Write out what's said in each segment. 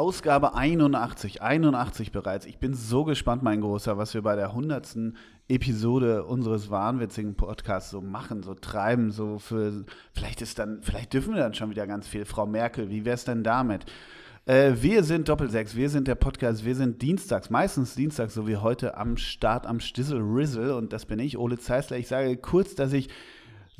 Ausgabe 81, 81 bereits. Ich bin so gespannt, mein Großer, was wir bei der 100. Episode unseres wahnwitzigen Podcasts so machen, so treiben, so für, vielleicht ist dann, vielleicht dürfen wir dann schon wieder ganz viel. Frau Merkel, wie wäre es denn damit? Äh, wir sind Doppelsechs, wir sind der Podcast, wir sind dienstags, meistens dienstags, so wie heute am Start am Stissel Rizzle und das bin ich, Ole Zeisler. Ich sage kurz, dass ich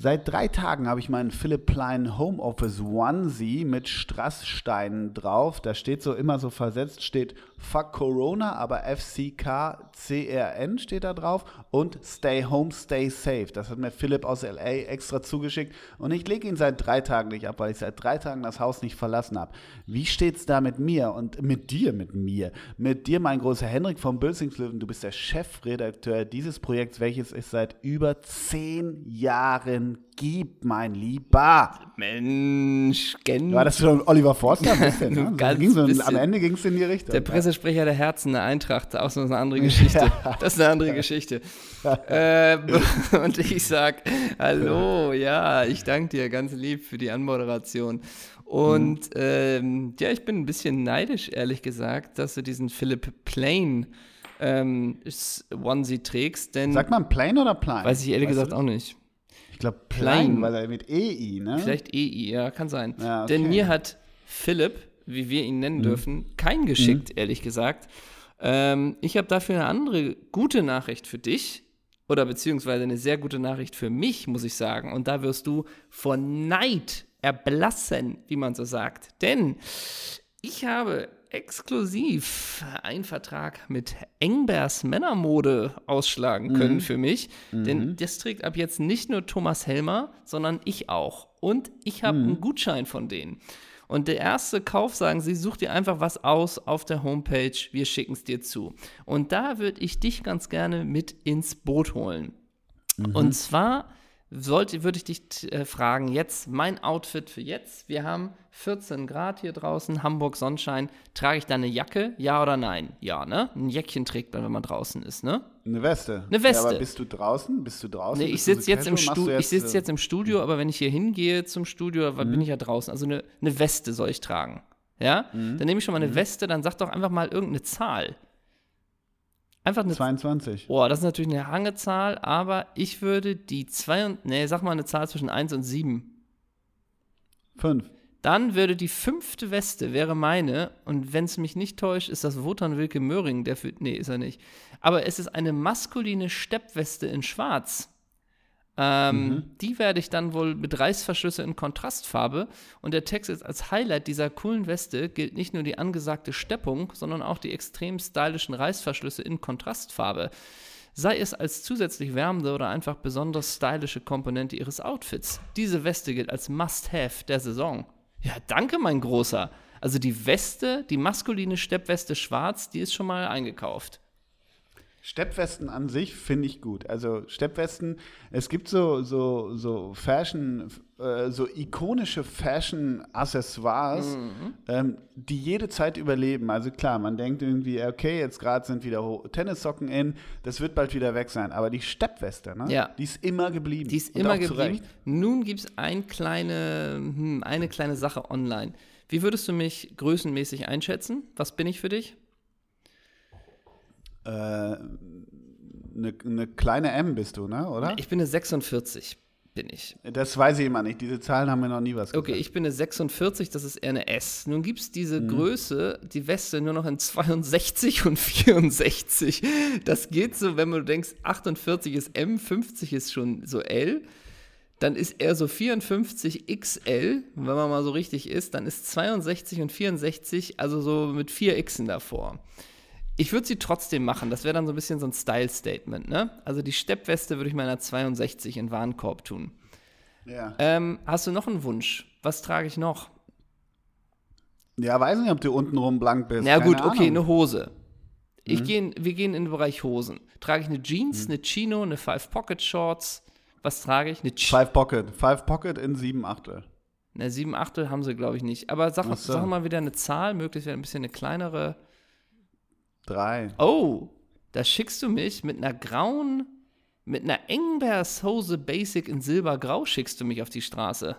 Seit drei Tagen habe ich meinen Philipp Plein Homeoffice Onesie mit Strasssteinen drauf. Da steht so immer so versetzt, steht Fuck Corona, aber FCKCRN steht da drauf und Stay Home, Stay Safe. Das hat mir Philipp aus LA extra zugeschickt und ich lege ihn seit drei Tagen nicht ab, weil ich seit drei Tagen das Haus nicht verlassen habe. Wie steht's da mit mir und mit dir, mit mir? Mit dir, mein großer Henrik vom Bülzingslöwen. Du bist der Chefredakteur dieses Projekts, welches es seit über zehn Jahren gibt, mein Lieber. Mensch, Gen War das schon Oliver Forster ein bisschen? ne? Ganz so. Am Ende ging es in die Richtung. Der Pressesprecher der Herzen der Eintracht, auch so eine andere Geschichte. Das ist eine andere Geschichte. ähm, und ich sag, hallo, ja, ich danke dir ganz lieb für die Anmoderation. Und mhm. ähm, ja, ich bin ein bisschen neidisch, ehrlich gesagt, dass du diesen Philipp Plain ähm, Onesie trägst. Denn Sagt man Plain oder Plain? Weiß ich ehrlich weißt gesagt auch nicht glaube, Plain, weil er mit EI, ne? Vielleicht EI, ja, kann sein. Ja, okay. Denn mir hat Philipp, wie wir ihn nennen mhm. dürfen, kein geschickt, mhm. ehrlich gesagt. Ähm, ich habe dafür eine andere gute Nachricht für dich. Oder beziehungsweise eine sehr gute Nachricht für mich, muss ich sagen. Und da wirst du vor Neid erblassen, wie man so sagt. Denn ich habe exklusiv einen Vertrag mit Engbers Männermode ausschlagen können mhm. für mich. Mhm. Denn das trägt ab jetzt nicht nur Thomas Helmer, sondern ich auch. Und ich habe mhm. einen Gutschein von denen. Und der erste Kauf, sagen sie, such dir einfach was aus auf der Homepage, wir schicken es dir zu. Und da würde ich dich ganz gerne mit ins Boot holen. Mhm. Und zwar sollte, würde ich dich äh, fragen, jetzt mein Outfit für jetzt. Wir haben 14 Grad hier draußen, Hamburg Sonnenschein. Trage ich da eine Jacke? Ja oder nein? Ja, ne? Ein Jäckchen trägt man, wenn man draußen ist, ne? Eine Weste. Eine Weste. Ja, aber bist du draußen? Bist du draußen? Nee, ich sitze jetzt, im jetzt, sitz jetzt im Studio, aber wenn ich hier hingehe zum Studio, mhm. bin ich ja draußen. Also eine, eine Weste soll ich tragen. Ja? Mhm. Dann nehme ich schon mal eine mhm. Weste, dann sag doch einfach mal irgendeine Zahl. Einfach eine 22. Boah, das ist natürlich eine Hangezahl, aber ich würde die 2 und, nee, sag mal eine Zahl zwischen 1 und 7. 5. Dann würde die fünfte Weste, wäre meine, und wenn es mich nicht täuscht, ist das Wotan Wilke Möhring, der für, nee, ist er nicht. Aber es ist eine maskuline Steppweste in schwarz. Ähm, mhm. Die werde ich dann wohl mit Reißverschlüsse in Kontrastfarbe. Und der Text ist als Highlight dieser coolen Weste gilt nicht nur die angesagte Steppung, sondern auch die extrem stylischen Reißverschlüsse in Kontrastfarbe. Sei es als zusätzlich wärmende oder einfach besonders stylische Komponente ihres Outfits. Diese Weste gilt als Must-Have der Saison. Ja, danke, mein Großer. Also die Weste, die maskuline Steppweste schwarz, die ist schon mal eingekauft. Steppwesten an sich finde ich gut. Also Steppwesten, es gibt so, so, so Fashion, äh, so ikonische Fashion-Accessoires, mhm. ähm, die jede Zeit überleben. Also klar, man denkt irgendwie, okay, jetzt gerade sind wieder Tennissocken in, das wird bald wieder weg sein. Aber die Steppweste, ne? Ja. die ist immer geblieben. Die ist immer geblieben. Zurecht. Nun gibt es ein kleine, hm, eine kleine Sache online. Wie würdest du mich größenmäßig einschätzen? Was bin ich für dich? Eine, äh, eine kleine M bist du, ne? oder? Ich bin eine 46, bin ich. Das weiß ich immer nicht. Diese Zahlen haben mir noch nie was gesagt. Okay, ich bin eine 46, das ist eher eine S. Nun gibt es diese mhm. Größe, die Weste, nur noch in 62 und 64. Das geht so, wenn du denkst, 48 ist M, 50 ist schon so L dann ist er so 54 XL, wenn man mal so richtig ist, dann ist 62 und 64, also so mit vier Xen davor. Ich würde sie trotzdem machen. Das wäre dann so ein bisschen so ein Style-Statement. Ne? Also die Steppweste würde ich meiner 62 in Warenkorb tun. Ja. Ähm, hast du noch einen Wunsch? Was trage ich noch? Ja, weiß nicht, ob du untenrum blank bist. Na gut, okay, eine Hose. Ich mhm. geh, wir gehen in den Bereich Hosen. Trage ich eine Jeans, mhm. eine Chino, eine Five Pocket Shorts? Was trage ich? Eine Five Pocket. Five Pocket in sieben Achtel. Ne, sieben Achtel haben sie, glaube ich, nicht. Aber sag, so. sag mal wieder eine Zahl, möglichst ein bisschen eine kleinere. Drei. Oh, da schickst du mich mit einer grauen, mit einer Engbershose Basic in Silbergrau schickst du mich auf die Straße.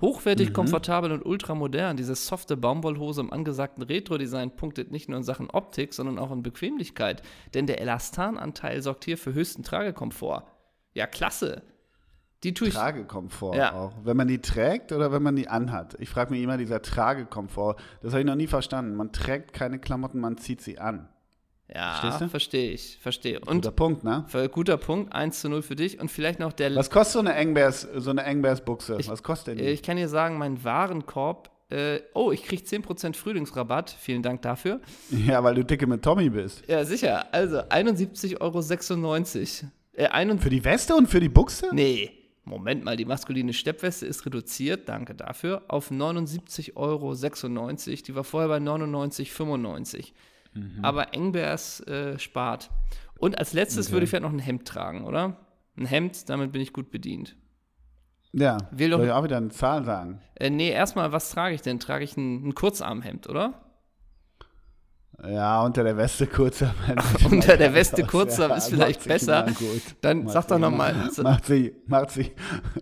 Hochwertig, mhm. komfortabel und ultramodern. Diese softe Baumwollhose im angesagten Retro-Design punktet nicht nur in Sachen Optik, sondern auch in Bequemlichkeit. Denn der Elastananteil sorgt hier für höchsten Tragekomfort. Ja, klasse. Die tue ich. Tragekomfort ja. auch. Wenn man die trägt oder wenn man die anhat. Ich frage mich immer, dieser Tragekomfort, das habe ich noch nie verstanden. Man trägt keine Klamotten, man zieht sie an. Ja, verstehe ich, verstehe. Und guter Punkt, ne? Guter Punkt, 1 zu 0 für dich und vielleicht noch der. Was kostet so eine Engbears, so eine Engbears-Buchse? Was kostet denn die? Ich kann dir sagen, mein Warenkorb, äh, oh, ich kriege 10% Frühlingsrabatt, vielen Dank dafür. Ja, weil du dicke mit Tommy bist. Ja, sicher, also 71,96 Euro. Äh, für die Weste und für die Buchse? Nee, Moment mal, die maskuline Steppweste ist reduziert, danke dafür, auf 79,96 Euro. Die war vorher bei 99,95 Euro. Mhm. Aber Engbears äh, spart. Und als letztes okay. würde ich vielleicht noch ein Hemd tragen, oder? Ein Hemd, damit bin ich gut bedient. Ja, Will doch, soll ich auch wieder eine Zahl sagen? Äh, nee, erstmal, was trage ich denn? Trage ich ein, ein Kurzarmhemd, oder? Ja, unter der Weste Kurzarm. unter der Weste Kurzarm ja, ist vielleicht besser. Dann macht sag doch nochmal. Macht sich, macht, sich,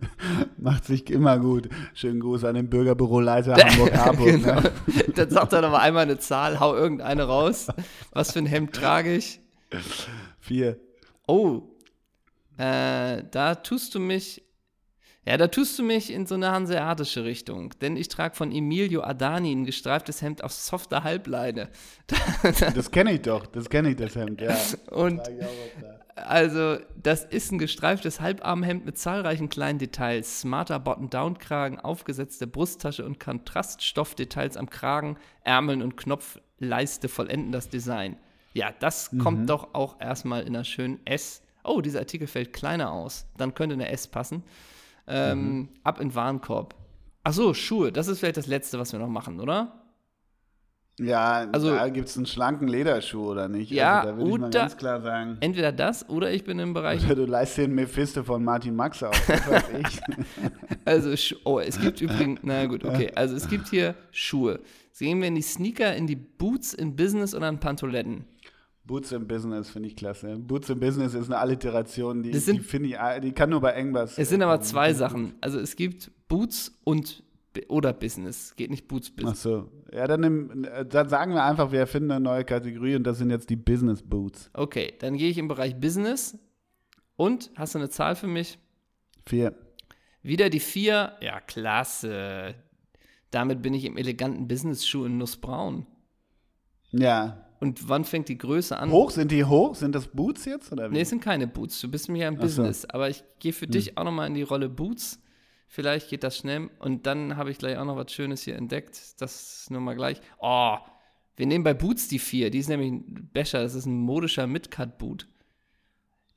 macht sich immer gut. Schönen Gruß an den Bürgerbüroleiter Hamburg-Harburg. genau. ne? Dann sag doch nochmal einmal eine Zahl, hau irgendeine raus. Was für ein Hemd trage ich? Vier. Oh, äh, da tust du mich ja, da tust du mich in so eine hanseatische Richtung, denn ich trage von Emilio Adani ein gestreiftes Hemd auf softer Halbleine. das kenne ich doch, das kenne ich, das Hemd, ja. Und also, das ist ein gestreiftes Halbarmhemd mit zahlreichen kleinen Details, smarter Button-Down-Kragen, aufgesetzte Brusttasche und Kontraststoffdetails am Kragen, Ärmeln und Knopfleiste vollenden das Design. Ja, das mhm. kommt doch auch erstmal in einer schönen S. Oh, dieser Artikel fällt kleiner aus. Dann könnte eine S passen. Ähm, mhm. Ab in den Warenkorb. Achso, Schuhe. Das ist vielleicht das Letzte, was wir noch machen, oder? Ja, also, da gibt es einen schlanken Lederschuh, oder nicht? Ja, also, da würde ich mal ganz klar sagen. Entweder das oder ich bin im Bereich. Oder du leist den Mephisto von Martin Max auf, das weiß ich. also, oh, es gibt übrigens, na gut, okay. Also, es gibt hier Schuhe. Sehen wir in die Sneaker, in die Boots, in Business oder in Pantoletten? Boots im Business finde ich klasse. Boots im Business ist eine Alliteration, die, die finde ich, die kann nur bei Engbass. Es sind aber zwei Sachen. Also es gibt Boots und oder Business. Geht nicht Boots Business. Ach so. Ja, dann, nimm, dann sagen wir einfach, wir erfinden eine neue Kategorie und das sind jetzt die Business Boots. Okay, dann gehe ich im Bereich Business. Und hast du eine Zahl für mich? Vier. Wieder die vier. Ja, klasse. Damit bin ich im eleganten Business-Schuh in Nussbraun. Ja, und wann fängt die Größe an? Hoch? Sind die hoch? Sind das Boots jetzt? Oder wie? Nee, es sind keine Boots. Du bist mir ja im Ach Business. So. Aber ich gehe für hm. dich auch nochmal in die Rolle Boots. Vielleicht geht das schnell. Und dann habe ich gleich auch noch was Schönes hier entdeckt. Das nur mal gleich. Oh, wir nehmen bei Boots die vier. Die ist nämlich ein Becher. Das ist ein modischer Midcut-Boot.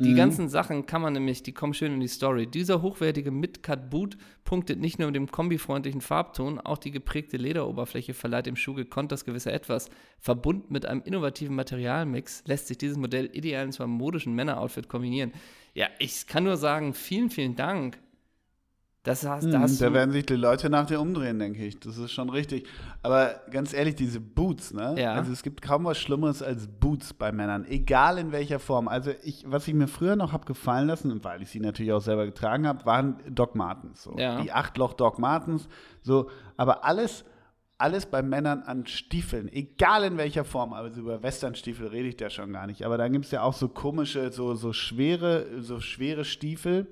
Die mhm. ganzen Sachen kann man nämlich, die kommen schön in die Story. Dieser hochwertige Mid-Cut-Boot punktet nicht nur mit dem kombifreundlichen Farbton, auch die geprägte Lederoberfläche verleiht dem Schuh gekonnt das gewisse Etwas. Verbunden mit einem innovativen Materialmix lässt sich dieses Modell ideal in einem modischen Männeroutfit kombinieren. Ja, ich kann nur sagen, vielen, vielen Dank das hast, hm, das da werden sich die Leute nach dir umdrehen, denke ich. Das ist schon richtig. Aber ganz ehrlich, diese Boots, ne? Ja. Also es gibt kaum was Schlimmeres als Boots bei Männern, egal in welcher Form. Also ich, was ich mir früher noch habe gefallen lassen, und weil ich sie natürlich auch selber getragen habe, waren Doc Martens. So. Ja. Die Achtloch Doc Martens. So, aber alles, alles bei Männern an Stiefeln, egal in welcher Form. Also über Westernstiefel rede ich da schon gar nicht. Aber da gibt es ja auch so komische, so, so schwere, so schwere Stiefel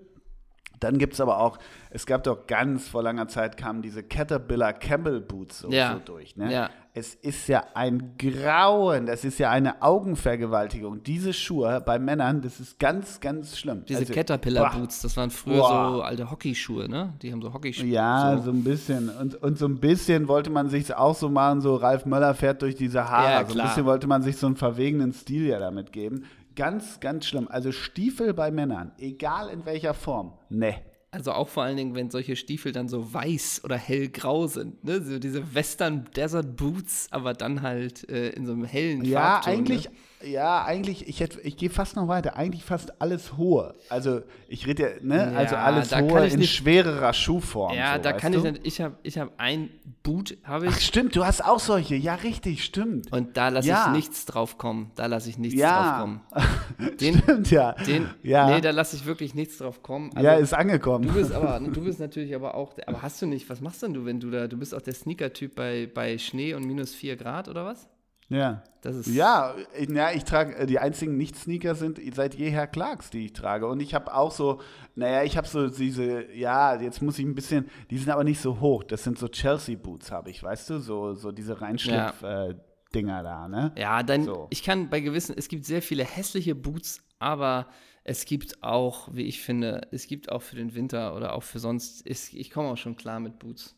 dann gibt es aber auch, es gab doch ganz vor langer Zeit kamen diese Caterpillar Campbell Boots so, ja. so durch. Ne? Ja. Es ist ja ein Grauen, das ist ja eine Augenvergewaltigung. Diese Schuhe bei Männern, das ist ganz, ganz schlimm. Diese also, Caterpillar Boots, das waren früher boah. so alte Hockeyschuhe, ne? Die haben so Hockeyschuhe. Ja, so. so, ein bisschen. Und, und so ein bisschen wollte man sich auch so machen, so Ralf Möller fährt durch die Sahara. Ja, so ein bisschen wollte man sich so einen verwegenen Stil ja damit geben. Ganz, ganz schlimm. Also Stiefel bei Männern, egal in welcher Form, ne. Also auch vor allen Dingen, wenn solche Stiefel dann so weiß oder hellgrau sind, ne? So diese Western Desert Boots, aber dann halt äh, in so einem hellen Ja, Farbton, eigentlich, ne? Ja, eigentlich, ich, ich gehe fast noch weiter. Eigentlich fast alles hohe. Also, ich rede ja, ne? Ja, also alles hohe in nicht, schwererer Schuhform. Ja, so, da kann du? ich nicht. Ich habe ich hab ein Boot, habe ich. Ach, stimmt, du hast auch solche. Ja, richtig, stimmt. Und da lasse ja. ich nichts drauf kommen. Da lasse ich nichts ja. drauf kommen. Den, stimmt, ja. Den, ja. Nee, da lasse ich wirklich nichts drauf kommen. Also, ja, ist angekommen. kommen. Du bist aber, du bist natürlich aber auch, aber hast du nicht, was machst denn du, wenn du da, du bist auch der Sneaker-Typ bei, bei Schnee und minus 4 Grad oder was? Ja. Das ist ja, ja, ich trage, äh, die einzigen Nicht-Sneaker sind seit jeher Clarks, die ich trage. Und ich habe auch so, naja, ich habe so diese, ja, jetzt muss ich ein bisschen, die sind aber nicht so hoch. Das sind so Chelsea-Boots, habe ich, weißt du, so, so diese Reinschlupf- ja. äh, Dinger da, ne? Ja, dann, so. ich kann bei gewissen, es gibt sehr viele hässliche Boots, aber es gibt auch, wie ich finde, es gibt auch für den Winter oder auch für sonst, ich, ich komme auch schon klar mit Boots.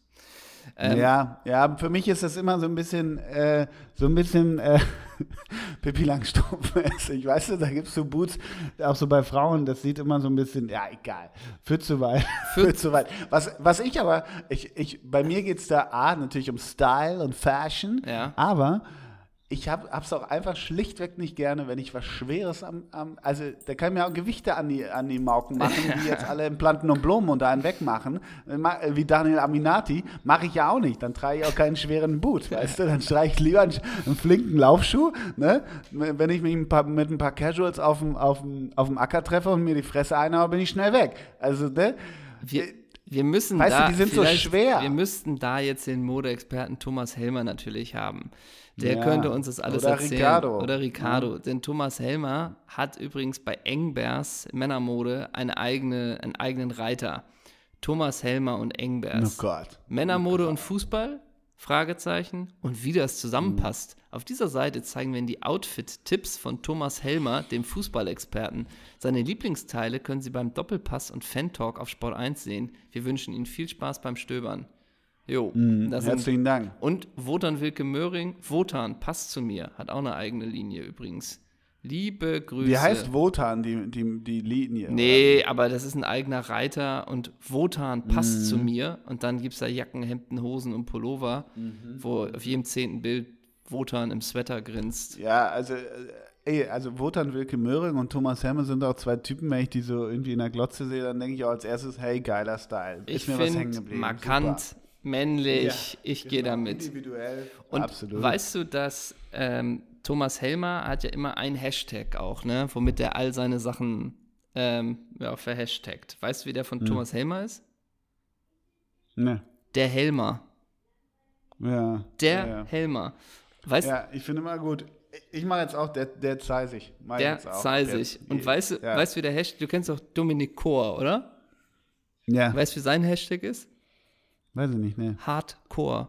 Ähm, ja, ja, für mich ist das immer so ein bisschen, äh, so ein bisschen äh, Pippi Langstrumpf-mäßig. Weißt du, da gibt es so Boots, auch so bei Frauen, das sieht immer so ein bisschen, ja, egal, führt zu weit. führt zu weit. Was, was ich aber, ich, ich, bei mir geht es da A, natürlich um Style und Fashion, ja. aber ich habe es auch einfach schlichtweg nicht gerne, wenn ich was Schweres am, am also da kann ich mir auch Gewichte an die, an die Mauken machen, die jetzt alle in Planten und Blumen und einen wegmachen, wie Daniel Aminati, mache ich ja auch nicht. Dann trage ich auch keinen schweren Boot, weißt du, dann streiche ich lieber einen, einen, flinken Laufschuh, ne? wenn ich mich ein paar, mit ein paar Casuals auf dem, auf, dem, auf dem Acker treffe und mir die Fresse einhaue, bin ich schnell weg. Also, ne? Wir wir müssen weißt da, du, die sind so schwer. Wir müssten da jetzt den Modeexperten Thomas Helmer natürlich haben. Der ja. könnte uns das alles Oder erzählen. Ricardo. Oder Ricardo. Ja. Denn Thomas Helmer hat übrigens bei Engbers Männermode eine eigene, einen eigenen Reiter. Thomas Helmer und Engbers. Oh Gott. Männermode oh und Fußball? Fragezeichen. Und wie das zusammenpasst. Mhm. Auf dieser Seite zeigen wir Ihnen die Outfit-Tipps von Thomas Helmer, dem Fußballexperten. Seine Lieblingsteile können Sie beim Doppelpass und Fan-Talk auf Sport 1 sehen. Wir wünschen Ihnen viel Spaß beim Stöbern. Jo, mm, herzlichen sind, Dank. Und Wotan Wilke Möhring, Wotan, passt zu mir, hat auch eine eigene Linie übrigens. Liebe Grüße. Wie heißt Wotan, die, die, die Linie? Nee, oder? aber das ist ein eigener Reiter und Wotan passt mm. zu mir. Und dann gibt es da Jacken, Hemden, Hosen und Pullover, mhm. wo auf jedem zehnten Bild Wotan im Sweater grinst. Ja, also äh, Ey, also Wotan Wilke Möhring und Thomas Helmer sind auch zwei Typen, wenn ich die so irgendwie in der Glotze sehe, dann denke ich auch als erstes, hey, geiler Style. Ist ich mir was hängen geblieben. Markant, Super männlich, ja, ich genau, gehe damit. Individuell, und absolut. weißt du, dass ähm, Thomas Helmer hat ja immer ein Hashtag auch, ne, womit er all seine Sachen ähm, ja, verhashtagt. Weißt du, wie der von hm. Thomas Helmer ist? Ne. Der Helmer. Ja. Der ja. Helmer. Weißt, ja, ich finde mal gut. Ich mache jetzt auch der, der Zeisig. Der Zeisig. Und weißt du, ja. weißt, wie der Hashtag, du kennst doch Dominik Kor, oder? Ja. Weißt du, wie sein Hashtag ist? Weiß ich nicht, ne. Hardcore.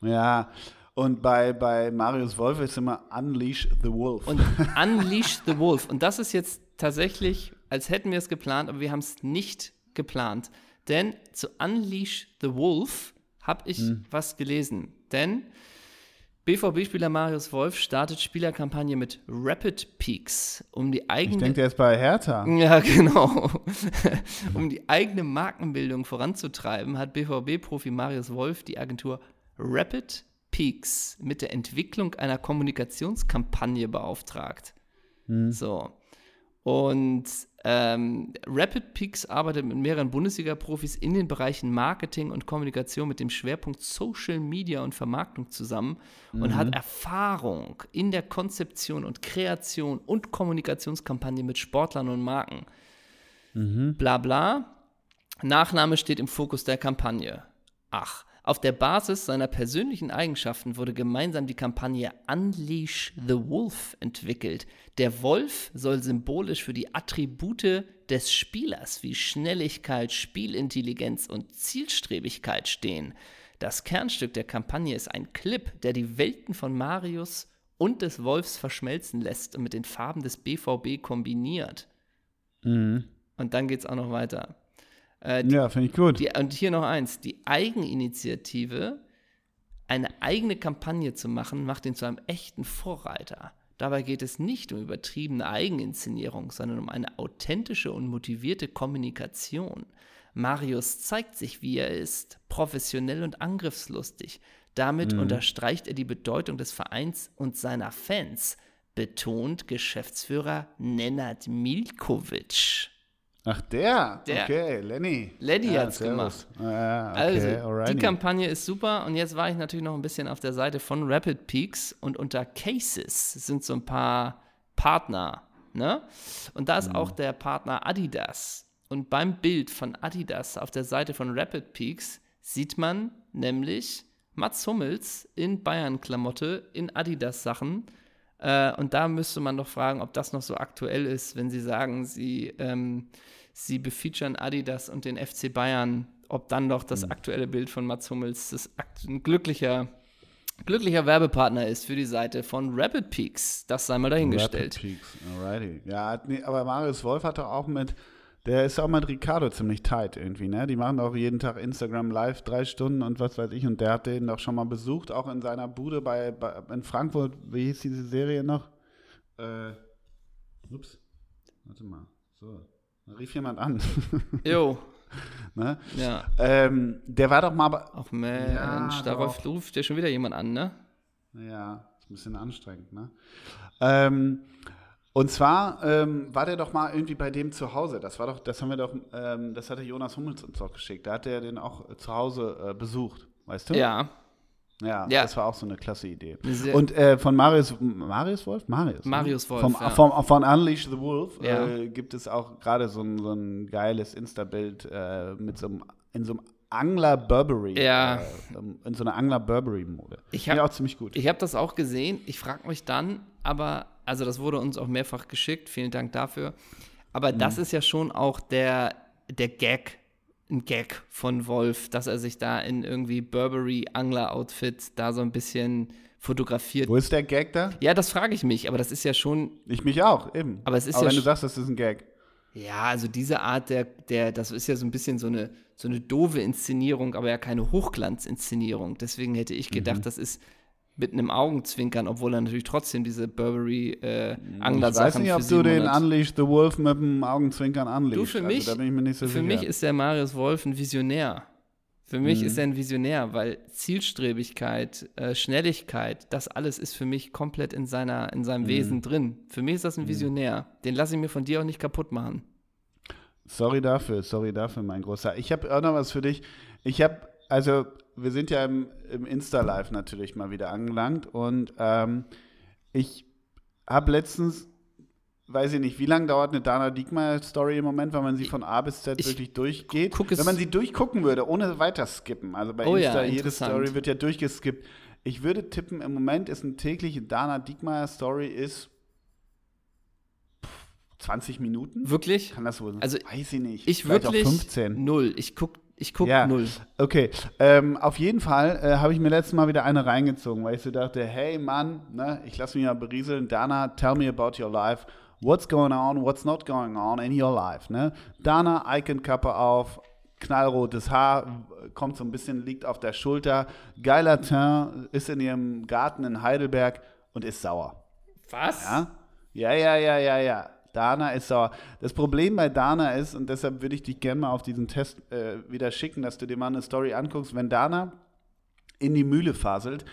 Ja, und bei, bei Marius Wolf ist immer Unleash the Wolf. Und Unleash the Wolf. Und das ist jetzt tatsächlich, als hätten wir es geplant, aber wir haben es nicht geplant. Denn zu Unleash the Wolf habe ich hm. was gelesen. Denn BVB-Spieler Marius Wolf startet Spielerkampagne mit Rapid Peaks, um die eigene. Ich denke, der ist bei Hertha. Ja, genau. um die eigene Markenbildung voranzutreiben, hat BVB-Profi Marius Wolf die Agentur Rapid Peaks mit der Entwicklung einer Kommunikationskampagne beauftragt. Hm. So. Und ähm, Rapid Peaks arbeitet mit mehreren Bundesliga-Profis in den Bereichen Marketing und Kommunikation mit dem Schwerpunkt Social Media und Vermarktung zusammen mhm. und hat Erfahrung in der Konzeption und Kreation und Kommunikationskampagne mit Sportlern und Marken. Mhm. Bla bla. Nachname steht im Fokus der Kampagne. Ach, auf der Basis seiner persönlichen Eigenschaften wurde gemeinsam die Kampagne Unleash the Wolf entwickelt. Der Wolf soll symbolisch für die Attribute des Spielers wie Schnelligkeit, Spielintelligenz und Zielstrebigkeit stehen. Das Kernstück der Kampagne ist ein Clip, der die Welten von Marius und des Wolfs verschmelzen lässt und mit den Farben des BVB kombiniert. Mhm. Und dann geht es auch noch weiter. Äh, die, ja, finde ich gut. Die, und hier noch eins: Die Eigeninitiative, eine eigene Kampagne zu machen, macht ihn zu einem echten Vorreiter. Dabei geht es nicht um übertriebene Eigeninszenierung, sondern um eine authentische und motivierte Kommunikation. Marius zeigt sich, wie er ist, professionell und angriffslustig. Damit mhm. unterstreicht er die Bedeutung des Vereins und seiner Fans, betont Geschäftsführer Nenad Milkovic. Ach, der? der. Okay, Lenny. Lenny ja, hat's gemacht. Ah, okay, also, alrighty. die Kampagne ist super und jetzt war ich natürlich noch ein bisschen auf der Seite von Rapid Peaks und unter Cases sind so ein paar Partner, ne? Und da ist mhm. auch der Partner Adidas. Und beim Bild von Adidas auf der Seite von Rapid Peaks sieht man nämlich Mats Hummels in Bayern-Klamotte, in Adidas-Sachen. Äh, und da müsste man doch fragen, ob das noch so aktuell ist, wenn Sie sagen, Sie, ähm, Sie befeaturen Adidas und den FC Bayern, ob dann doch das mhm. aktuelle Bild von Mats Hummels das ein glücklicher, glücklicher Werbepartner ist für die Seite von Rapid Peaks. Das sei mal dahingestellt. Rapid Peaks, alrighty. Ja, nee, aber Marius Wolf hat doch auch mit der ist auch mit Ricardo ziemlich tight irgendwie, ne? Die machen auch jeden Tag Instagram live, drei Stunden und was weiß ich. Und der hat den doch schon mal besucht, auch in seiner Bude bei, bei in Frankfurt. Wie hieß diese Serie noch? Äh, ups. Warte mal. So. Da rief jemand an. Jo. ne? Ja. Ähm, der war doch mal. Ach Mensch, ja, darauf ruft ja schon wieder jemand an, ne? Ja, ist ein bisschen anstrengend, ne? Ähm, und zwar ähm, war der doch mal irgendwie bei dem zu Hause. Das war doch, das haben wir doch, ähm, das hatte Jonas Hummels uns auch geschickt. Da hat er den auch äh, zu Hause äh, besucht, weißt du? Ja. ja. Ja, das war auch so eine klasse Idee. Sehr Und äh, von Marius, Marius Wolf? Marius. Ne? Marius Wolf. Vom, ja. vom, von Unleash the Wolf ja. äh, gibt es auch gerade so, ein, so ein geiles Insta-Bild äh, mit so einem, in so einem Angler Burberry. Ja. Äh, in so einer Angler Burberry-Mode. Ich habe auch ziemlich gut. Ich habe das auch gesehen. Ich frage mich dann, aber also das wurde uns auch mehrfach geschickt, vielen Dank dafür. Aber mhm. das ist ja schon auch der, der Gag, ein Gag von Wolf, dass er sich da in irgendwie Burberry-Angler-Outfit da so ein bisschen fotografiert. Wo ist der Gag da? Ja, das frage ich mich, aber das ist ja schon. Ich mich auch, eben. Aber es ist aber ja wenn du sagst, das ist ein Gag. Ja, also diese Art der, der, das ist ja so ein bisschen so eine, so eine doofe Inszenierung, aber ja keine Hochglanzinszenierung. Deswegen hätte ich gedacht, mhm. das ist mit einem Augenzwinkern, obwohl er natürlich trotzdem diese Burberry äh, Angler Ich weiß nicht, ob du den Unleash the Wolf mit einem Augenzwinkern anlegst. Du, für mich, also, so für sicher. mich ist der Marius Wolf ein Visionär. Für mich mhm. ist er ein Visionär, weil Zielstrebigkeit, äh, Schnelligkeit, das alles ist für mich komplett in, seiner, in seinem mhm. Wesen drin. Für mich ist das ein mhm. Visionär. Den lasse ich mir von dir auch nicht kaputt machen. Sorry dafür, sorry dafür, mein Großer. Ich habe auch noch was für dich. Ich habe, also wir sind ja im, im Insta-Live natürlich mal wieder angelangt und ähm, ich habe letztens, weiß ich nicht, wie lange dauert eine Dana Diekmeyer-Story im Moment, wenn man sie von A bis Z ich wirklich durchgeht? Wenn man sie durchgucken würde, ohne weiter skippen. Also bei oh Insta, ja, jede Story wird ja durchgeskippt. Ich würde tippen, im Moment ist eine tägliche Dana Diekmeyer-Story ist 20 Minuten? Wirklich? Kann das so Also, weiß ich nicht. Ich Vielleicht wirklich 15. Null. Ich gucke ich gucke ja, null. Okay, ähm, auf jeden Fall äh, habe ich mir letztes Mal wieder eine reingezogen, weil ich so dachte, hey Mann, ne, ich lasse mich mal berieseln. Dana, tell me about your life. What's going on, what's not going on in your life, ne? Dana, Icon-Kappe auf, knallrotes Haar, kommt so ein bisschen, liegt auf der Schulter, geiler Teint, ist in ihrem Garten in Heidelberg und ist sauer. Was? Ja, ja, ja, ja, ja. ja. Dana ist sauer. Das Problem bei Dana ist, und deshalb würde ich dich gerne mal auf diesen Test äh, wieder schicken, dass du dir mal eine Story anguckst, wenn Dana in die Mühle faselt,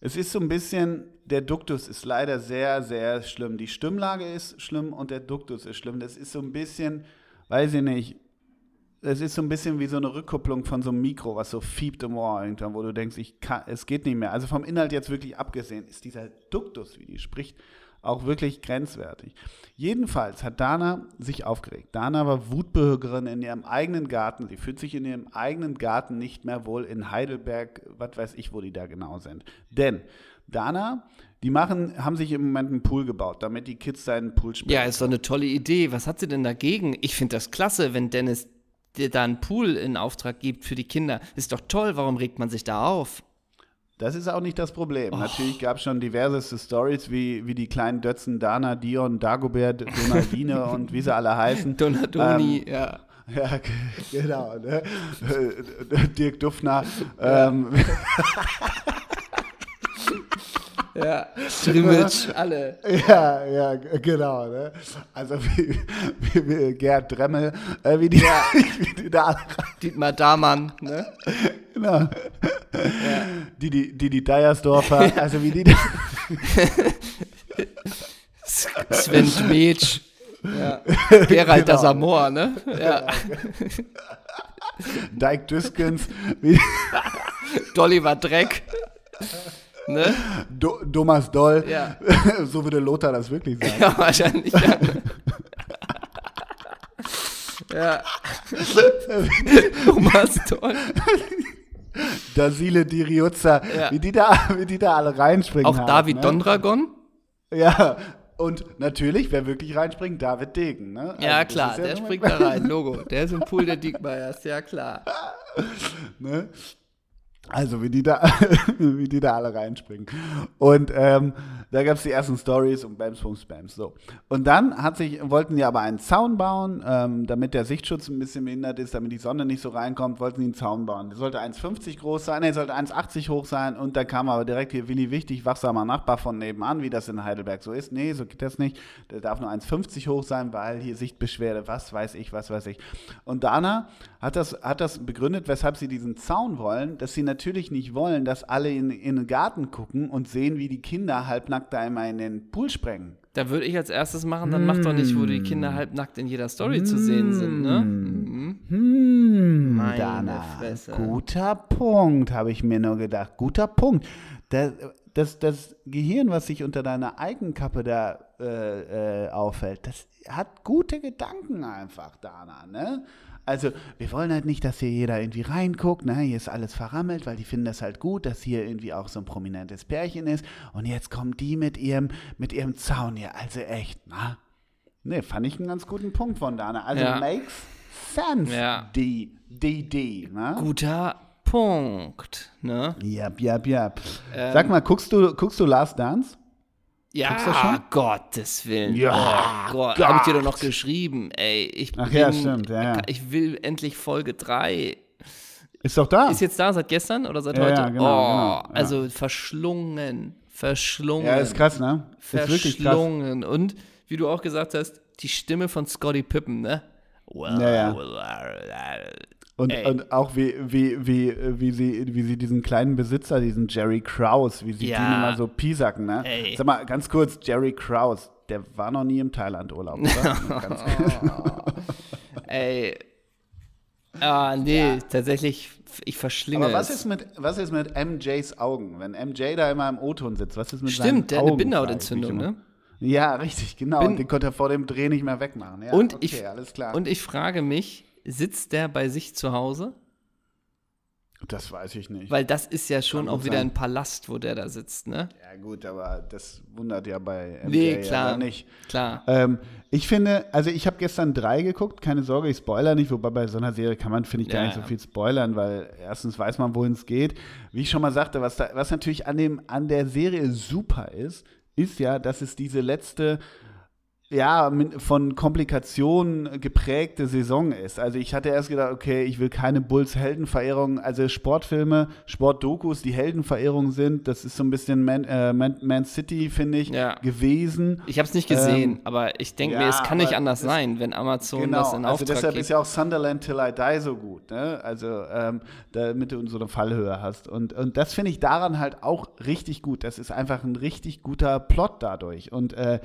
es ist so ein bisschen, der Duktus ist leider sehr, sehr schlimm. Die Stimmlage ist schlimm und der Duktus ist schlimm. Das ist so ein bisschen, weiß ich nicht, es ist so ein bisschen wie so eine Rückkopplung von so einem Mikro, was so fiebt im Ohr irgendwann, wo du denkst, ich kann, es geht nicht mehr. Also vom Inhalt jetzt wirklich abgesehen, ist dieser Duktus, wie die spricht, auch wirklich grenzwertig. Jedenfalls hat Dana sich aufgeregt. Dana war Wutbürgerin in ihrem eigenen Garten. Sie fühlt sich in ihrem eigenen Garten nicht mehr wohl in Heidelberg, was weiß ich, wo die da genau sind. Denn Dana, die machen, haben sich im Moment einen Pool gebaut, damit die Kids seinen Pool spielen. Ja, ist doch eine tolle Idee. Was hat sie denn dagegen? Ich finde das klasse, wenn Dennis dir da einen Pool in Auftrag gibt für die Kinder. Ist doch toll, warum regt man sich da auf? Das ist auch nicht das Problem. Oh. Natürlich gab es schon diverseste Stories, wie, wie die kleinen Dötzen Dana, Dion, Dagobert, Donaldine und wie sie alle heißen. Donadoni, ähm, ja. Ja, genau. Ne? Dirk Duffner. Ähm. Ja, Trimitsch, alle. Ja, ja, genau. Ne? Also wie, wie, wie Gerd Dremmel, äh, wie die, ja. wie die da alle Dietmar Damann, ne? Genau. Ja. Die, die, die, die Deiersdorfer, also wie die da Sven Dmetsch. Ja. Gerald genau. Samor, ne? Ja. Dike Düskens. Dolly war Dreck. Ne? Do Thomas Doll. Ja. so würde Lothar das wirklich sagen. Ja, wahrscheinlich, ja. Ja. Thomas Doll. Dasile Diriuzza, ja. wie, die da, wie die da alle reinspringen. Auch haben, David ne? Dondragon? Ja, und natürlich, wer wirklich reinspringt, David Degen. Ne? Also ja, klar, ja der springt da rein, Logo. Der ist im Pool der Diekmeiers, ja klar. ne? Also wie die da, wie die da alle reinspringen. Und ähm, da gab es die ersten Stories und Bams, Bums, Bams. So. Und dann hat sich, wollten die aber einen Zaun bauen, ähm, damit der Sichtschutz ein bisschen behindert ist, damit die Sonne nicht so reinkommt, wollten die einen Zaun bauen. Der sollte 1,50 groß sein, der sollte 1,80 hoch sein und da kam aber direkt hier Willi Wichtig, wachsamer Nachbar von nebenan, wie das in Heidelberg so ist. Nee, so geht das nicht. Der darf nur 1,50 hoch sein, weil hier Sichtbeschwerde, was weiß ich, was weiß ich. Und Dana hat das, hat das begründet, weshalb sie diesen Zaun wollen, dass sie natürlich nicht wollen, dass alle in, in den Garten gucken und sehen, wie die Kinder halbnackt da immer in den Pool sprengen. Da würde ich als erstes machen, dann mach doch nicht, wo die Kinder halbnackt in jeder Story mm. zu sehen sind, ne? Hm, Meine Dana, Fresse. guter Punkt, habe ich mir nur gedacht. Guter Punkt. Das, das, das Gehirn, was sich unter deiner Eigenkappe da äh, äh, auffällt, das hat gute Gedanken einfach, Dana, ne? Also, wir wollen halt nicht, dass hier jeder irgendwie reinguckt, ne? Hier ist alles verrammelt, weil die finden das halt gut, dass hier irgendwie auch so ein prominentes Pärchen ist. Und jetzt kommen die mit ihrem, mit ihrem Zaun hier. Also echt, na? Ne, fand ich einen ganz guten Punkt von Dana. Also ja. makes sense, ja. die, die, die, ne? Guter Punkt, ne? Yep, yep. Ähm, Sag mal, guckst du, guckst du Last Dance? Ja, Gottes Willen. Ja, oh Gott. Habe ich dir doch noch geschrieben, ey. Ich Ach bin, ja, stimmt. Ja, ja. Ich will endlich Folge 3. Ist doch da. Ist jetzt da seit gestern oder seit ja, heute? Ja, genau, oh, genau, also verschlungen. Verschlungen. Ja, ist krass, ne? Ist wirklich krass. Und wie du auch gesagt hast, die Stimme von Scotty Pippen, ne? Well, ja, ja. Und, und, auch wie, wie, wie, wie, sie, wie sie diesen kleinen Besitzer, diesen Jerry Kraus, wie sie ja. den immer so piesacken, ne? Ey. Sag mal, ganz kurz, Jerry Kraus, der war noch nie im Thailand-Urlaub, oder? Ey. Ah, nee, ja. tatsächlich, ich verschlinge Aber was ist, mit, was ist mit MJs Augen? Wenn MJ da immer im O-Ton sitzt, was ist mit Stimmt, seinen der hat eine Bindehautentzündung, ne? Ja, richtig, genau. Bin, den konnte er vor dem Dreh nicht mehr wegmachen. Ja, und, okay, ich, alles klar. und ich frage mich, sitzt der bei sich zu Hause? Das weiß ich nicht. Weil das ist ja schon auch wieder sein. ein Palast, wo der da sitzt, ne? Ja, gut, aber das wundert ja bei MJ nee, klar, ja nicht. Klar. Ähm, ich finde, also ich habe gestern drei geguckt, keine Sorge, ich spoiler nicht, wobei bei so einer Serie kann man, finde ich, gar ja, nicht so viel spoilern, weil erstens weiß man, wohin es geht. Wie ich schon mal sagte, was, da, was natürlich an, dem, an der Serie super ist, ist ja, dass es diese letzte ja, von Komplikationen geprägte Saison ist. Also ich hatte erst gedacht, okay, ich will keine Bulls Heldenverehrung, also Sportfilme, Sportdokus, die Heldenverehrung sind, das ist so ein bisschen Man, äh, Man, Man City, finde ich, ja. gewesen. Ich habe es nicht gesehen, ähm, aber ich denke ja, mir, es kann nicht anders sein, wenn Amazon genau, das in Auftrag also deshalb gibt. ist ja auch Sunderland Till I Die so gut, ne? Also ähm, damit du so eine Fallhöhe hast. Und, und das finde ich daran halt auch richtig gut. Das ist einfach ein richtig guter Plot dadurch. Und äh,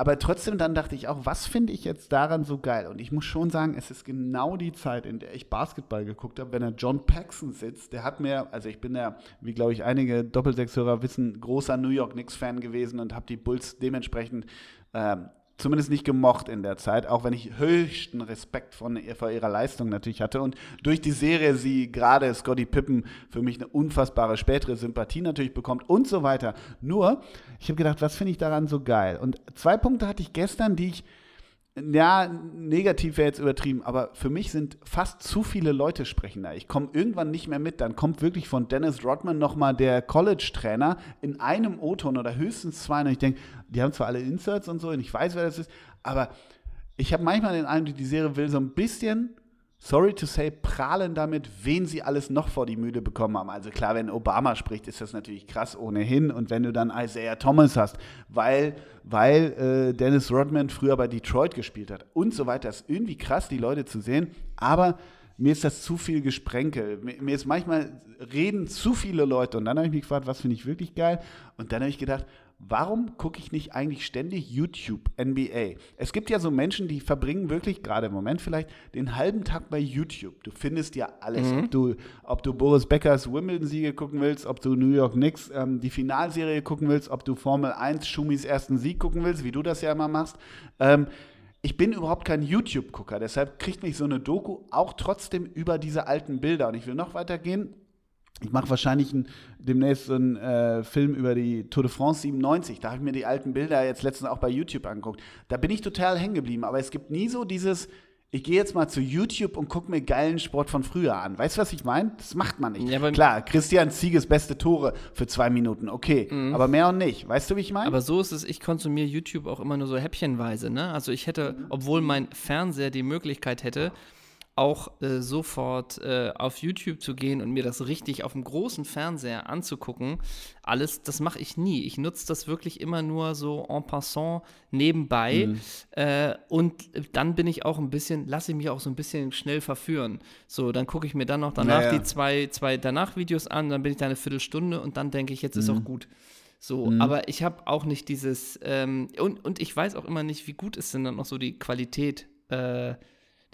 aber trotzdem dann dachte ich auch, was finde ich jetzt daran so geil? Und ich muss schon sagen, es ist genau die Zeit, in der ich Basketball geguckt habe, wenn er John Paxson sitzt. Der hat mir, also ich bin ja, wie glaube ich einige Doppelsechshörer wissen, großer New York Knicks-Fan gewesen und habe die Bulls dementsprechend ähm, zumindest nicht gemocht in der Zeit, auch wenn ich höchsten Respekt von vor ihrer Leistung natürlich hatte und durch die Serie sie gerade Scotty Pippen für mich eine unfassbare spätere Sympathie natürlich bekommt und so weiter. Nur, ich habe gedacht, was finde ich daran so geil? Und zwei Punkte hatte ich gestern, die ich ja, negativ wäre jetzt übertrieben, aber für mich sind fast zu viele Leute sprechen da. Ich komme irgendwann nicht mehr mit. Dann kommt wirklich von Dennis Rodman nochmal der College-Trainer in einem O-Ton oder höchstens zwei. Und ich denke, die haben zwar alle Inserts und so, und ich weiß, wer das ist, aber ich habe manchmal den Eindruck, die Serie will so ein bisschen sorry to say, prahlen damit, wen sie alles noch vor die Müde bekommen haben. Also klar, wenn Obama spricht, ist das natürlich krass ohnehin. Und wenn du dann Isaiah Thomas hast, weil, weil äh, Dennis Rodman früher bei Detroit gespielt hat und so weiter, ist irgendwie krass, die Leute zu sehen. Aber mir ist das zu viel Gesprenkel. Mir ist manchmal reden zu viele Leute. Und dann habe ich mich gefragt, was finde ich wirklich geil? Und dann habe ich gedacht, warum gucke ich nicht eigentlich ständig YouTube NBA? Es gibt ja so Menschen, die verbringen wirklich, gerade im Moment vielleicht, den halben Tag bei YouTube. Du findest ja alles. Mhm. Ob, du, ob du Boris Beckers Wimbledon-Siege gucken willst, ob du New York Knicks ähm, die Finalserie gucken willst, ob du Formel 1 Schumis ersten Sieg gucken willst, wie du das ja immer machst. Ähm, ich bin überhaupt kein YouTube-Gucker. Deshalb kriegt mich so eine Doku auch trotzdem über diese alten Bilder. Und ich will noch weitergehen. Ich mache wahrscheinlich ein, demnächst so einen äh, Film über die Tour de France 97. Da habe ich mir die alten Bilder jetzt letztens auch bei YouTube angeguckt. Da bin ich total hängen geblieben. Aber es gibt nie so dieses, ich gehe jetzt mal zu YouTube und gucke mir geilen Sport von früher an. Weißt du, was ich meine? Das macht man nicht. Ja, Klar, Christian Zieges beste Tore für zwei Minuten, okay. Mhm. Aber mehr und nicht. Weißt du, wie ich meine? Aber so ist es, ich konsumiere YouTube auch immer nur so häppchenweise. Ne? Also ich hätte, obwohl mein Fernseher die Möglichkeit hätte, auch äh, sofort äh, auf YouTube zu gehen und mir das richtig auf dem großen Fernseher anzugucken. Alles, das mache ich nie. Ich nutze das wirklich immer nur so en passant nebenbei. Mhm. Äh, und dann bin ich auch ein bisschen, lasse ich mich auch so ein bisschen schnell verführen. So, dann gucke ich mir dann noch danach naja. die zwei, zwei danach-Videos an, dann bin ich da eine Viertelstunde und dann denke ich, jetzt mhm. ist auch gut. So, mhm. aber ich habe auch nicht dieses, ähm, und, und ich weiß auch immer nicht, wie gut ist denn dann noch so die Qualität äh,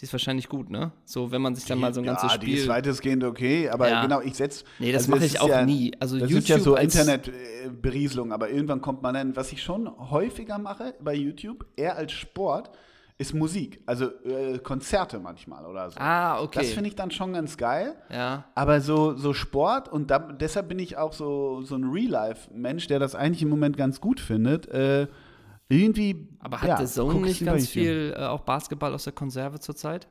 die ist wahrscheinlich gut, ne? So, wenn man sich dann mal so ein ganzes ja, Spiel. Die ist weitestgehend okay, aber ja. genau, ich setze. Nee, das also mache ich auch ja, nie. Also das YouTube ist ja so Internetberieselung, aber irgendwann kommt man dann, was ich schon häufiger mache bei YouTube, eher als Sport, ist Musik. Also äh, Konzerte manchmal oder so. Ah, okay. Das finde ich dann schon ganz geil. Ja. Aber so, so Sport und da, deshalb bin ich auch so, so ein Real-Life-Mensch, der das eigentlich im Moment ganz gut findet. Äh, irgendwie. Aber hat ja, der Zone nicht ganz viel äh, auch Basketball aus der Konserve zurzeit?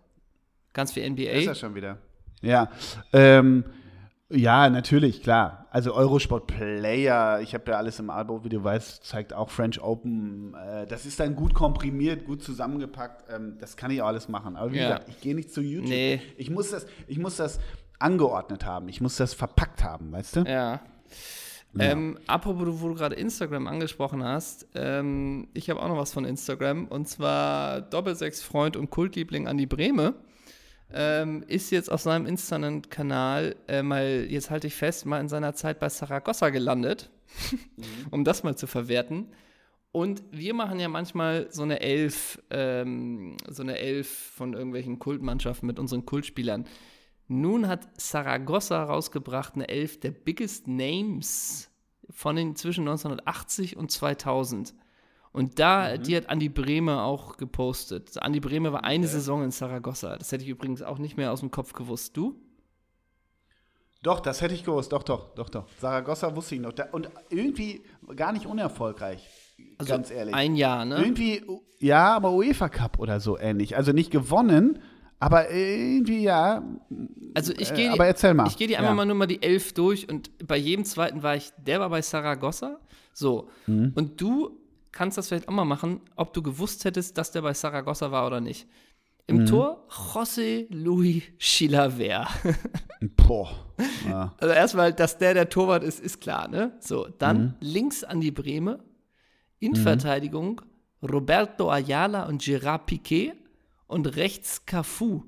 Ganz viel NBA? Ist er schon wieder. Ja. Ähm, ja, natürlich, klar. Also Eurosport Player, ich habe ja alles im Abo, wie du weißt, zeigt auch French Open. Äh, das ist dann gut komprimiert, gut zusammengepackt. Ähm, das kann ich auch alles machen. Aber wie ja. gesagt, ich gehe nicht zu YouTube. Nee. Ich, muss das, ich muss das angeordnet haben. Ich muss das verpackt haben, weißt du? Ja. Ähm, apropos, wo du gerade Instagram angesprochen hast, ähm, ich habe auch noch was von Instagram und zwar Doppelsechs-Freund und Kultliebling Andi Breme ähm, ist jetzt auf seinem Instagram-Kanal äh, mal, jetzt halte ich fest, mal in seiner Zeit bei Saragossa gelandet, mhm. um das mal zu verwerten. Und wir machen ja manchmal so eine Elf, ähm, so eine Elf von irgendwelchen Kultmannschaften mit unseren Kultspielern. Nun hat Saragossa rausgebracht eine Elf der Biggest Names von den zwischen 1980 und 2000. Und da, mhm. die hat Andi Brehme auch gepostet. Andi Brehme war eine okay. Saison in Saragossa. Das hätte ich übrigens auch nicht mehr aus dem Kopf gewusst. Du? Doch, das hätte ich gewusst. Doch, doch, doch, doch. Saragossa wusste ich noch. Und irgendwie gar nicht unerfolgreich. Also ganz ehrlich. Ein Jahr, ne? Irgendwie, ja, aber UEFA Cup oder so ähnlich. Also nicht gewonnen, aber irgendwie ja. Also ich gehe. Äh, aber erzähl mal. Ich gehe dir einmal ja. mal nur mal die elf durch und bei jedem zweiten war ich, der war bei Saragossa. So. Mhm. Und du kannst das vielleicht auch mal machen, ob du gewusst hättest, dass der bei Saragossa war oder nicht. Im mhm. Tor José Luis Chilaver. Boah. Ja. Also erstmal, dass der der Torwart ist, ist klar, ne? So, dann mhm. links an die Breme. In mhm. Verteidigung Roberto Ayala und Gerard Piquet und rechts Cafu.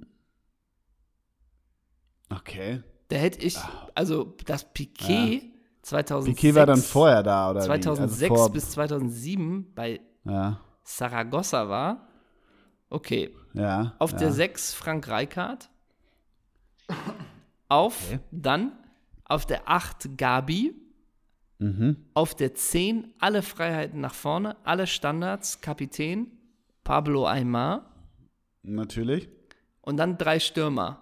Okay. Da hätte ich, ah. also das Piquet ja. 2006. Piquet war dann vorher da, oder 2006 also bis 2007 bei ja. Saragossa war. Okay. Ja. Auf ja. der 6 Frank Reichardt. Auf, okay. dann auf der 8 Gabi. Mhm. Auf der 10 alle Freiheiten nach vorne, alle Standards, Kapitän Pablo Aymar. Natürlich. Und dann drei Stürmer.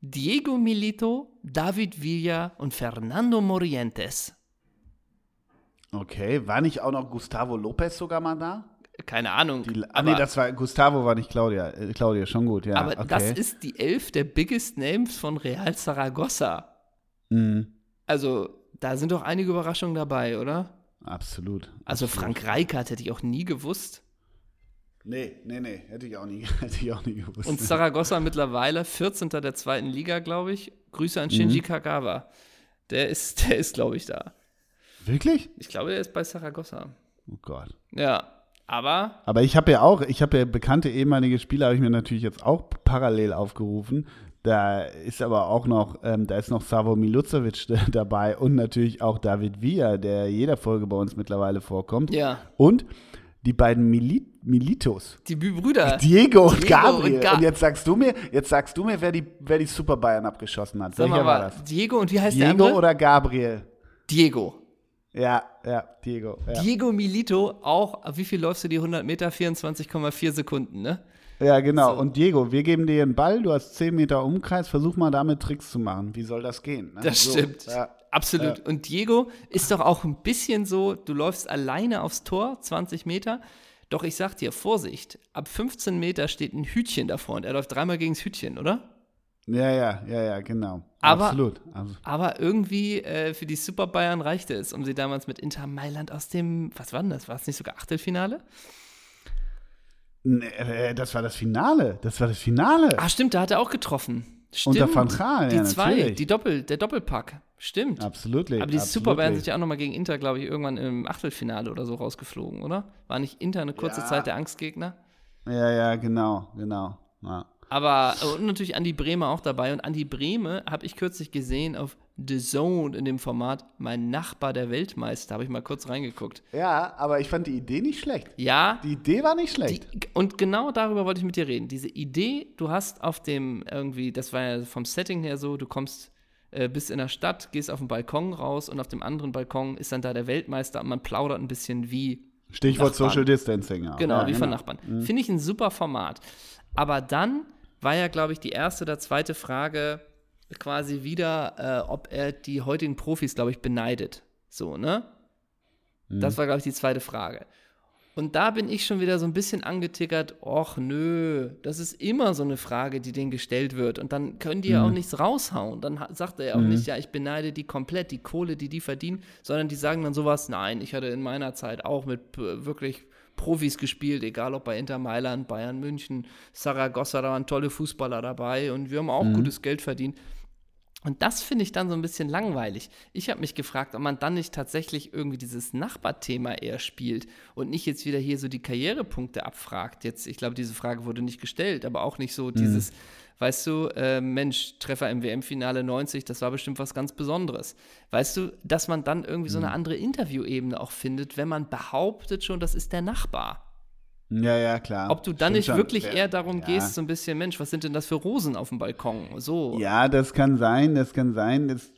Diego Milito, David Villa und Fernando Morientes. Okay, war nicht auch noch Gustavo Lopez sogar mal da? Keine Ahnung. Die, ah, nee, das war Gustavo war nicht Claudia. Äh, Claudia, schon gut, ja. Aber okay. das ist die Elf der Biggest Names von Real Zaragoza. Mhm. Also, da sind doch einige Überraschungen dabei, oder? Absolut. Also, absolut. Frank Reichardt hätte ich auch nie gewusst. Nee, nee, nee, hätte ich auch nie, hätte ich auch nie gewusst. Und Saragossa mittlerweile 14. der zweiten Liga, glaube ich. Grüße an Shinji mhm. Kagawa. Der ist, der ist, glaube ich, da. Wirklich? Ich glaube, der ist bei Saragossa. Oh Gott. Ja, aber. Aber ich habe ja auch, ich habe ja bekannte ehemalige Spieler, habe ich mir natürlich jetzt auch parallel aufgerufen. Da ist aber auch noch, ähm, da ist noch Savo Milucevic dabei und natürlich auch David Villa, der jeder Folge bei uns mittlerweile vorkommt. Ja. Und die beiden Mili Militos. Die Brüder. Diego und Diego Gabriel. Und, Ga und, jetzt sagst du mir, jetzt sagst du mir, wer die, wer die Super Bayern abgeschossen hat. Sag mal, war das? Diego und wie heißt Diego der andere? oder Gabriel? Diego. Ja, ja, Diego. Ja. Diego Milito, auch, wie viel läufst du die 100 Meter? 24,4 Sekunden, ne? Ja, genau. So. Und Diego, wir geben dir einen Ball, du hast 10 Meter Umkreis, versuch mal damit Tricks zu machen. Wie soll das gehen? Ne? Das so, stimmt. Ja. Absolut. Ja. Und Diego ist doch auch ein bisschen so, du läufst alleine aufs Tor, 20 Meter. Doch ich sag dir, Vorsicht, ab 15 Meter steht ein Hütchen davor und er läuft dreimal gegen das Hütchen, oder? Ja, ja, ja, ja, genau. Aber, Absolut. Also. Aber irgendwie äh, für die Super Bayern reichte es, um sie damals mit Inter Mailand aus dem, was war denn das? War es nicht sogar Achtelfinale? Nee, äh, das war das Finale. Das war das Finale. Ah, stimmt, da hat er auch getroffen. Stimmt. Unter Van Gaal, Die ja, zwei, natürlich. die Doppel, der Doppelpack. Stimmt. Absolut. Aber die Super Bayern sind ja auch nochmal gegen Inter, glaube ich, irgendwann im Achtelfinale oder so rausgeflogen, oder? War nicht Inter eine kurze ja. Zeit der Angstgegner? Ja, ja, genau, genau. Ja. Aber und natürlich Andi Brehme auch dabei. Und Andi Brehme habe ich kürzlich gesehen auf The Zone in dem Format Mein Nachbar der Weltmeister. Habe ich mal kurz reingeguckt. Ja, aber ich fand die Idee nicht schlecht. Ja. Die Idee war nicht schlecht. Die, und genau darüber wollte ich mit dir reden. Diese Idee, du hast auf dem irgendwie, das war ja vom Setting her so, du kommst äh, bist in der Stadt, gehst auf den Balkon raus und auf dem anderen Balkon ist dann da der Weltmeister und man plaudert ein bisschen wie. Stichwort Nachbarn. Social Distancing, ja. Genau, ja, wie genau. von Nachbarn. Mhm. Finde ich ein super Format. Aber dann war ja, glaube ich, die erste oder zweite Frage quasi wieder, äh, ob er die heutigen Profis, glaube ich, beneidet. So, ne? Mhm. Das war, glaube ich, die zweite Frage. Und da bin ich schon wieder so ein bisschen angetickert, och nö, das ist immer so eine Frage, die denen gestellt wird. Und dann können die ja auch mhm. nichts raushauen. Dann sagt er ja auch mhm. nicht, ja, ich beneide die komplett, die Kohle, die die verdienen, sondern die sagen dann sowas, nein, ich hatte in meiner Zeit auch mit äh, wirklich Profis gespielt, egal ob bei Inter Mailand, Bayern München, Saragossa, da waren tolle Fußballer dabei und wir haben auch mhm. gutes Geld verdient. Und das finde ich dann so ein bisschen langweilig. Ich habe mich gefragt, ob man dann nicht tatsächlich irgendwie dieses Nachbarthema eher spielt und nicht jetzt wieder hier so die Karrierepunkte abfragt. Jetzt, ich glaube, diese Frage wurde nicht gestellt, aber auch nicht so mhm. dieses, weißt du, äh, Mensch, Treffer im WM-Finale 90, das war bestimmt was ganz Besonderes. Weißt du, dass man dann irgendwie so eine mhm. andere Interviewebene auch findet, wenn man behauptet schon, das ist der Nachbar. Ja, ja, klar. Ob du dann Stimmt nicht schon. wirklich eher darum ja. gehst, so ein bisschen, Mensch, was sind denn das für Rosen auf dem Balkon? So. Ja, das kann sein, das kann sein. Das,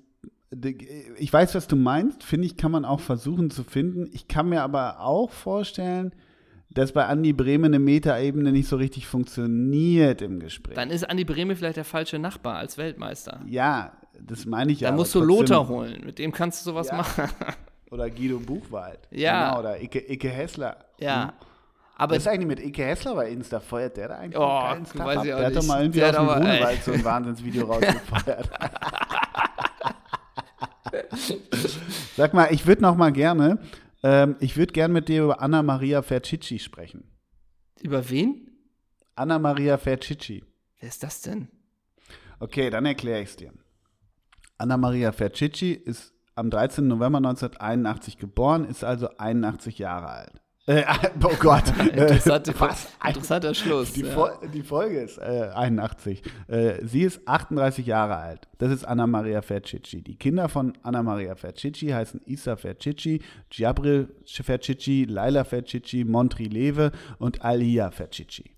ich weiß, was du meinst. Finde ich, kann man auch versuchen zu finden. Ich kann mir aber auch vorstellen, dass bei Andi Brehme eine Metaebene nicht so richtig funktioniert im Gespräch. Dann ist Andi Brehme vielleicht der falsche Nachbar als Weltmeister. Ja, das meine ich ja. Dann musst du Lothar holen, mit dem kannst du sowas ja. machen. Oder Guido Buchwald. Ja. Genau, oder Icke, Icke Hessler. Ja. Hm. Aber Was ist eigentlich mit Ike Hessler bei Insta? Feuert der da eigentlich oh, einen Stuff weiß? Der hat doch mal irgendwie der aus dem Grunewald so ein Wahnsinnsvideo rausgefeuert. Sag mal, ich würde noch mal gerne, ähm, ich würde gerne mit dir über Anna Maria Fercicci sprechen. Über wen? Anna Maria Fercicci. Wer ist das denn? Okay, dann erkläre ich es dir. Anna Maria Fercicci ist am 13. November 1981 geboren, ist also 81 Jahre alt. Äh, oh Gott. Interessante, interessanter Schluss. Die, ja. die Folge ist äh, 81. Äh, sie ist 38 Jahre alt. Das ist Anna Maria Fercicci. Die Kinder von Anna Maria Fercicci heißen Isa Fercicci, Giabril Fercicci, Laila Fercicci, Montri Lewe und Alia Fercicci.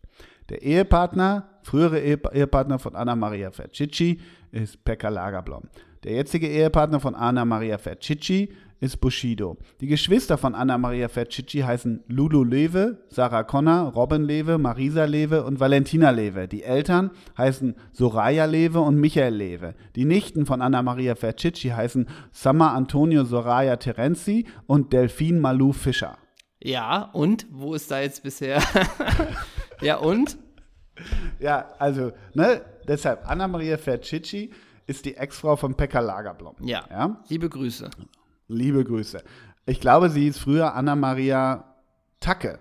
Der Ehepartner, frühere Ehepartner von Anna Maria Fercicci, ist Pekka Lagerblom. Der jetzige Ehepartner von Anna Maria Fercicci ist Bushido. Die Geschwister von Anna Maria Fercicci heißen Lulu Lewe, Sarah Connor, Robin Lewe, Marisa Lewe und Valentina Lewe. Die Eltern heißen Soraya Lewe und Michael Lewe. Die Nichten von Anna Maria Fercicci heißen Summer Antonio Soraya Terenzi und Delphine Malou Fischer. Ja, und wo ist da jetzt bisher? ja, und? Ja, also, ne, deshalb, Anna Maria Fercicci ist die Ex-Frau von Pekka Lagerblom. Ja. ja. Liebe Grüße. Liebe Grüße. Ich glaube, sie ist früher Anna-Maria Tacke.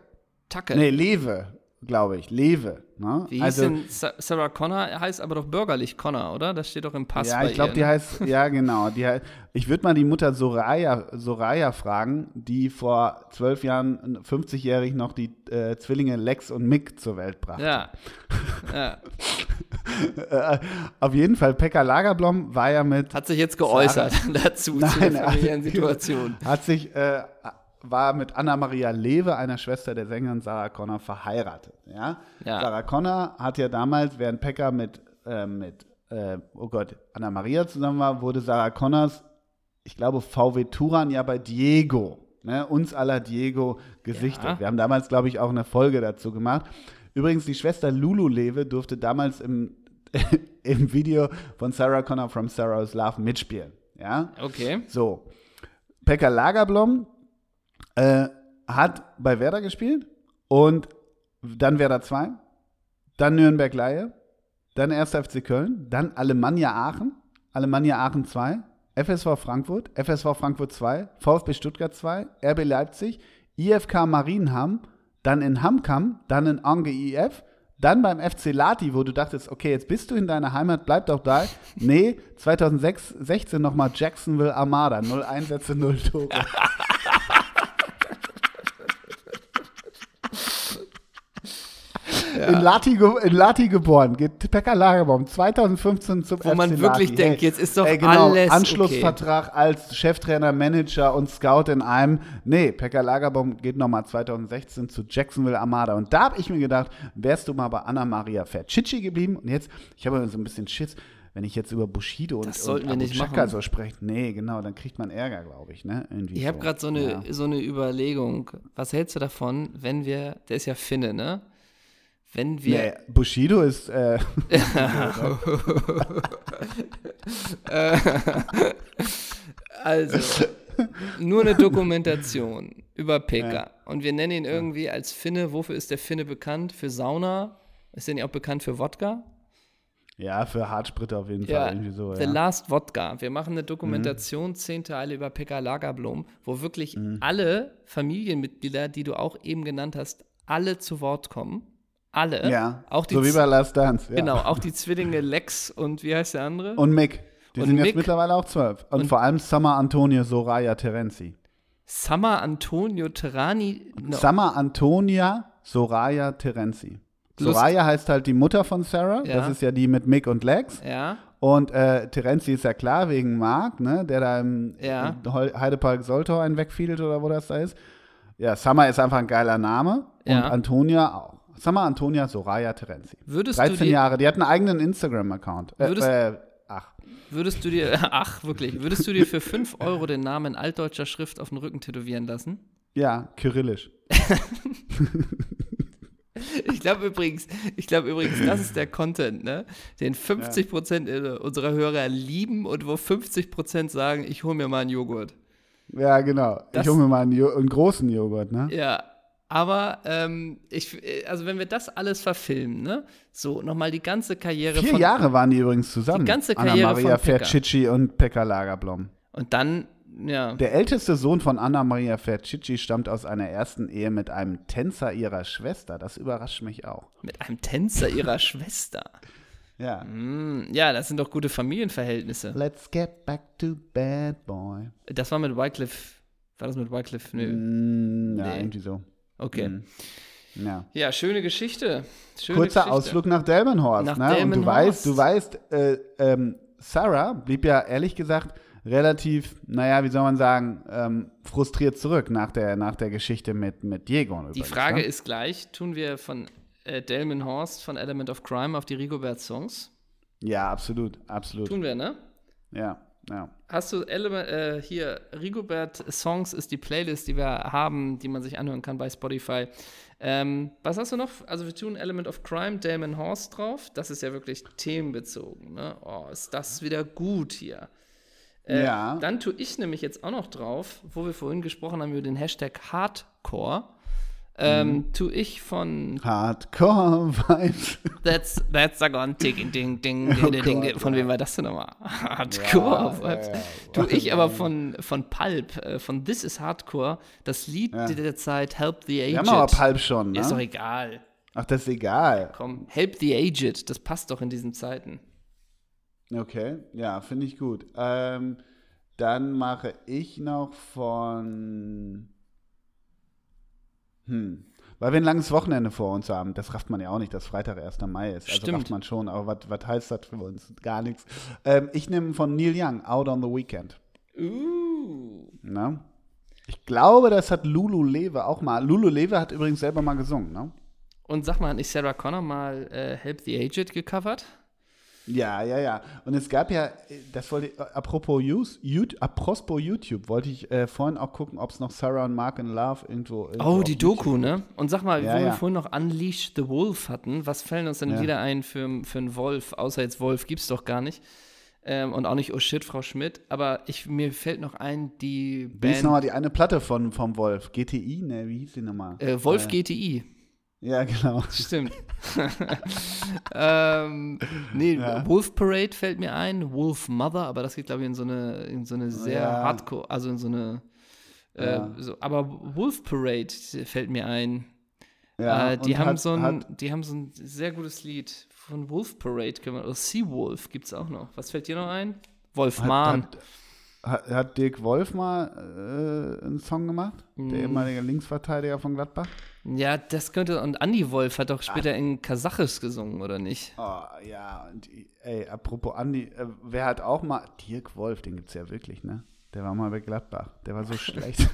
Tacke? Nee, Lewe, glaube ich. Lewe. Ne? Wie also, denn Sarah Connor? Heißt aber doch bürgerlich Connor, oder? Das steht doch im Pass. Ja, ich glaube, die ne? heißt, ja, genau. Die heißt, ich würde mal die Mutter Soraya, Soraya fragen, die vor zwölf Jahren, 50-jährig noch die äh, Zwillinge Lex und Mick zur Welt brachte. Ja. ja. Äh, auf jeden Fall, Pekka Lagerblom war ja mit. Hat sich jetzt geäußert Sarah, dazu, Nein, zu der familiären Situation. Hat sich, äh, war mit Anna-Maria Lewe, einer Schwester der Sängerin Sarah Connor, verheiratet. Ja? ja. Sarah Connor hat ja damals, während Pekka mit, äh, mit äh, oh Gott, Anna-Maria zusammen war, wurde Sarah Connors ich glaube, VW Turan ja bei Diego. Ne, uns aller Diego gesichtet. Ja. Wir haben damals, glaube ich, auch eine Folge dazu gemacht. Übrigens, die Schwester Lulu Lewe durfte damals im, im Video von Sarah Connor from Sarah's Love mitspielen. Ja? Okay. So. Pekka Lagerblom äh, hat bei Werder gespielt und dann Werder 2, dann Nürnberg Laie, dann 1. FC Köln, dann Alemannia Aachen, Alemannia Aachen 2, FSV Frankfurt, FSV Frankfurt 2, VfB Stuttgart 2, RB Leipzig, IFK Marienham, dann in Hamkam, dann in Ange IF, dann beim FC Lati, wo du dachtest, okay, jetzt bist du in deiner Heimat, bleib doch da. Nee, 2016 nochmal Jacksonville Armada, 0 Einsätze, 0 Tore. In, Lati, in Lati geboren, geht Pekka Lagerbaum 2015 zum Wo FC man wirklich Lati. denkt, hey, jetzt ist doch ey, genau, alles Anschlussvertrag okay. als Cheftrainer, Manager und Scout in einem. Nee, Pekka Lagerbaum geht nochmal 2016 zu Jacksonville Armada. Und da habe ich mir gedacht, wärst du mal bei Anna Maria Fercicci geblieben. Und jetzt, ich habe so ein bisschen Schiss wenn ich jetzt über Bushido und, das und Abu Chaka so spreche, nee, genau, dann kriegt man Ärger, glaube ich, ne? Irgendwie ich habe so. gerade so eine, ja. so eine Überlegung. Was hältst du davon, wenn wir, der ist ja Finne, ne? Wenn wir. Nee, Bushido ist. Äh, also, nur eine Dokumentation über Pekka. Ja. Und wir nennen ihn irgendwie als Finne. Wofür ist der Finne bekannt? Für Sauna? Ist er nicht auch bekannt für Wodka? Ja, für Hartspritter auf jeden ja, Fall. Irgendwie so, The ja. Last Wodka. Wir machen eine Dokumentation, mhm. zehn Teile über Pekka Lagerblom, wo wirklich mhm. alle Familienmitglieder, die du auch eben genannt hast, alle zu Wort kommen alle. Ja, auch die so wie bei Last Dance. Ja. Genau, auch die Zwillinge Lex und wie heißt der andere? Und Mick. Die und sind Mick. jetzt mittlerweile auch zwölf. Und, und, vor allem Summer Antonio Soraya Terenzi. Summer Antonio Terani? No. Summer Antonia Soraya Terenzi. Lust. Soraya heißt halt die Mutter von Sarah. Ja. Das ist ja die mit Mick und Lex. Ja. Und äh, Terenzi ist ja klar wegen Mark, ne, der da im, ja. Heidepark Soltau einen wegfiedelt oder wo das da ist. Ja, Summer ist einfach ein geiler Name. Und ja. Antonia auch. Mal Antonia Soraya Terenzi. Würdest 13 du dir, Jahre, die hat einen eigenen Instagram-Account. Äh, würdest, äh, ach. Würdest du dir, ach, wirklich, würdest du dir für 5 Euro den Namen in altdeutscher Schrift auf den Rücken tätowieren lassen? Ja, kyrillisch. ich glaube übrigens, ich glaube übrigens, das ist der Content, ne? Den 50 Prozent ja. unserer Hörer lieben und wo 50 Prozent sagen, ich hole mir mal einen Joghurt. Ja, genau. Das, ich hole mir mal einen, einen, großen Joghurt, ne? Ja, aber ähm, ich, also wenn wir das alles verfilmen, ne? So, nochmal die ganze Karriere Vier von. Jahre waren die übrigens zusammen. Die ganze Karriere Anna Maria Fercicci und Pekka Lagerblom. Und dann, ja. Der älteste Sohn von Anna Maria Fercicci stammt aus einer ersten Ehe mit einem Tänzer ihrer Schwester. Das überrascht mich auch. Mit einem Tänzer ihrer Schwester. Ja. Mm, ja, das sind doch gute Familienverhältnisse. Let's get back to bad boy. Das war mit Wycliffe. War das mit Wycliffe? Nö. Mm, ja, nee. irgendwie so. Okay. Mhm. Ja. ja, schöne Geschichte. Schöne Kurzer Geschichte. Ausflug nach Delmenhorst. Nach ne? Delmenhorst. Und du weißt, du weißt, äh, ähm, Sarah blieb ja ehrlich gesagt relativ, naja, wie soll man sagen, ähm, frustriert zurück nach der, nach der Geschichte mit, mit Diego. Die Frage ne? ist gleich, tun wir von äh, Delmenhorst von Element of Crime auf die Rigobert-Songs? Ja, absolut, absolut. Tun wir, ne? Ja. Ja. Hast du Element, äh, hier, Rigobert Songs ist die Playlist, die wir haben, die man sich anhören kann bei Spotify. Ähm, was hast du noch? Also wir tun Element of Crime, Damon Horst drauf. Das ist ja wirklich themenbezogen. Ne? Oh, ist das wieder gut hier. Äh, ja. Dann tue ich nämlich jetzt auch noch drauf, wo wir vorhin gesprochen haben über den Hashtag Hardcore ähm, tue ich von Hardcore Vibes. That's, that's a gun, ding, ding, ding, oh ding, ding, Von wem war das denn nochmal? Hardcore ja, Vibes. Ja, ja. Tue ich aber von, von Pulp, äh, von This is Hardcore, das Lied der Zeit Help the Aged. Wir haben aber Pulp schon, ne? Ist doch egal. Ach, das ist egal. Komm, Help the Aged, das passt doch in diesen Zeiten. Okay, ja, finde ich gut. Ähm, dann mache ich noch von hm. Weil wir ein langes Wochenende vor uns haben. Das rafft man ja auch nicht, dass Freitag 1. Mai ist. Also Stimmt. rafft man schon. Aber was heißt das für uns? Gar nichts. Ähm, ich nehme von Neil Young, Out on the Weekend. Uh. Na? Ich glaube, das hat Lulu Lewe auch mal. Lulu Lewe hat übrigens selber mal gesungen, ne? Und sag mal, hat nicht Sarah Connor mal äh, Help the Aged gecovert? Ja, ja, ja. Und es gab ja, das wollte ich, apropos, YouTube, apropos YouTube, wollte ich äh, vorhin auch gucken, ob es noch Sarah und Mark in Love irgendwo. irgendwo oh, die Doku, ne? Und sag mal, ja, wo ja. wir vorhin noch Unleash the Wolf hatten, was fällt uns denn ja. wieder ein für, für einen Wolf? Außer jetzt Wolf gibt es doch gar nicht. Ähm, und auch nicht Oh shit, Frau Schmidt. Aber ich, mir fällt noch ein, die Band. Wie ist nochmal die eine Platte von, vom Wolf? GTI? Ne, wie hieß die nochmal? Äh, Wolf äh, GTI. Ja, genau. Stimmt. ähm, nee, ja. Wolf Parade fällt mir ein, Wolf Mother, aber das geht, glaube ich, in so eine, in so eine sehr ja. hardcore, also in so eine. Äh, ja. so, aber Wolf Parade fällt mir ein. Ja, äh, die, haben hat, so ein, die haben so ein sehr gutes Lied von Wolf Parade, können wir, oder Sea Wolf gibt es auch noch. Was fällt dir noch ein? Wolfman. Hat, hat, hat Dirk Wolf mal äh, einen Song gemacht? Der mm. ehemalige Linksverteidiger von Gladbach? Ja, das könnte. Und Andy Wolf hat doch später Ach. in Kasachisch gesungen, oder nicht? Oh, ja. Und, ey, apropos Andy, äh, wer hat auch mal. Dirk Wolf, den gibt es ja wirklich, ne? Der war mal bei Gladbach. Der war so schlecht.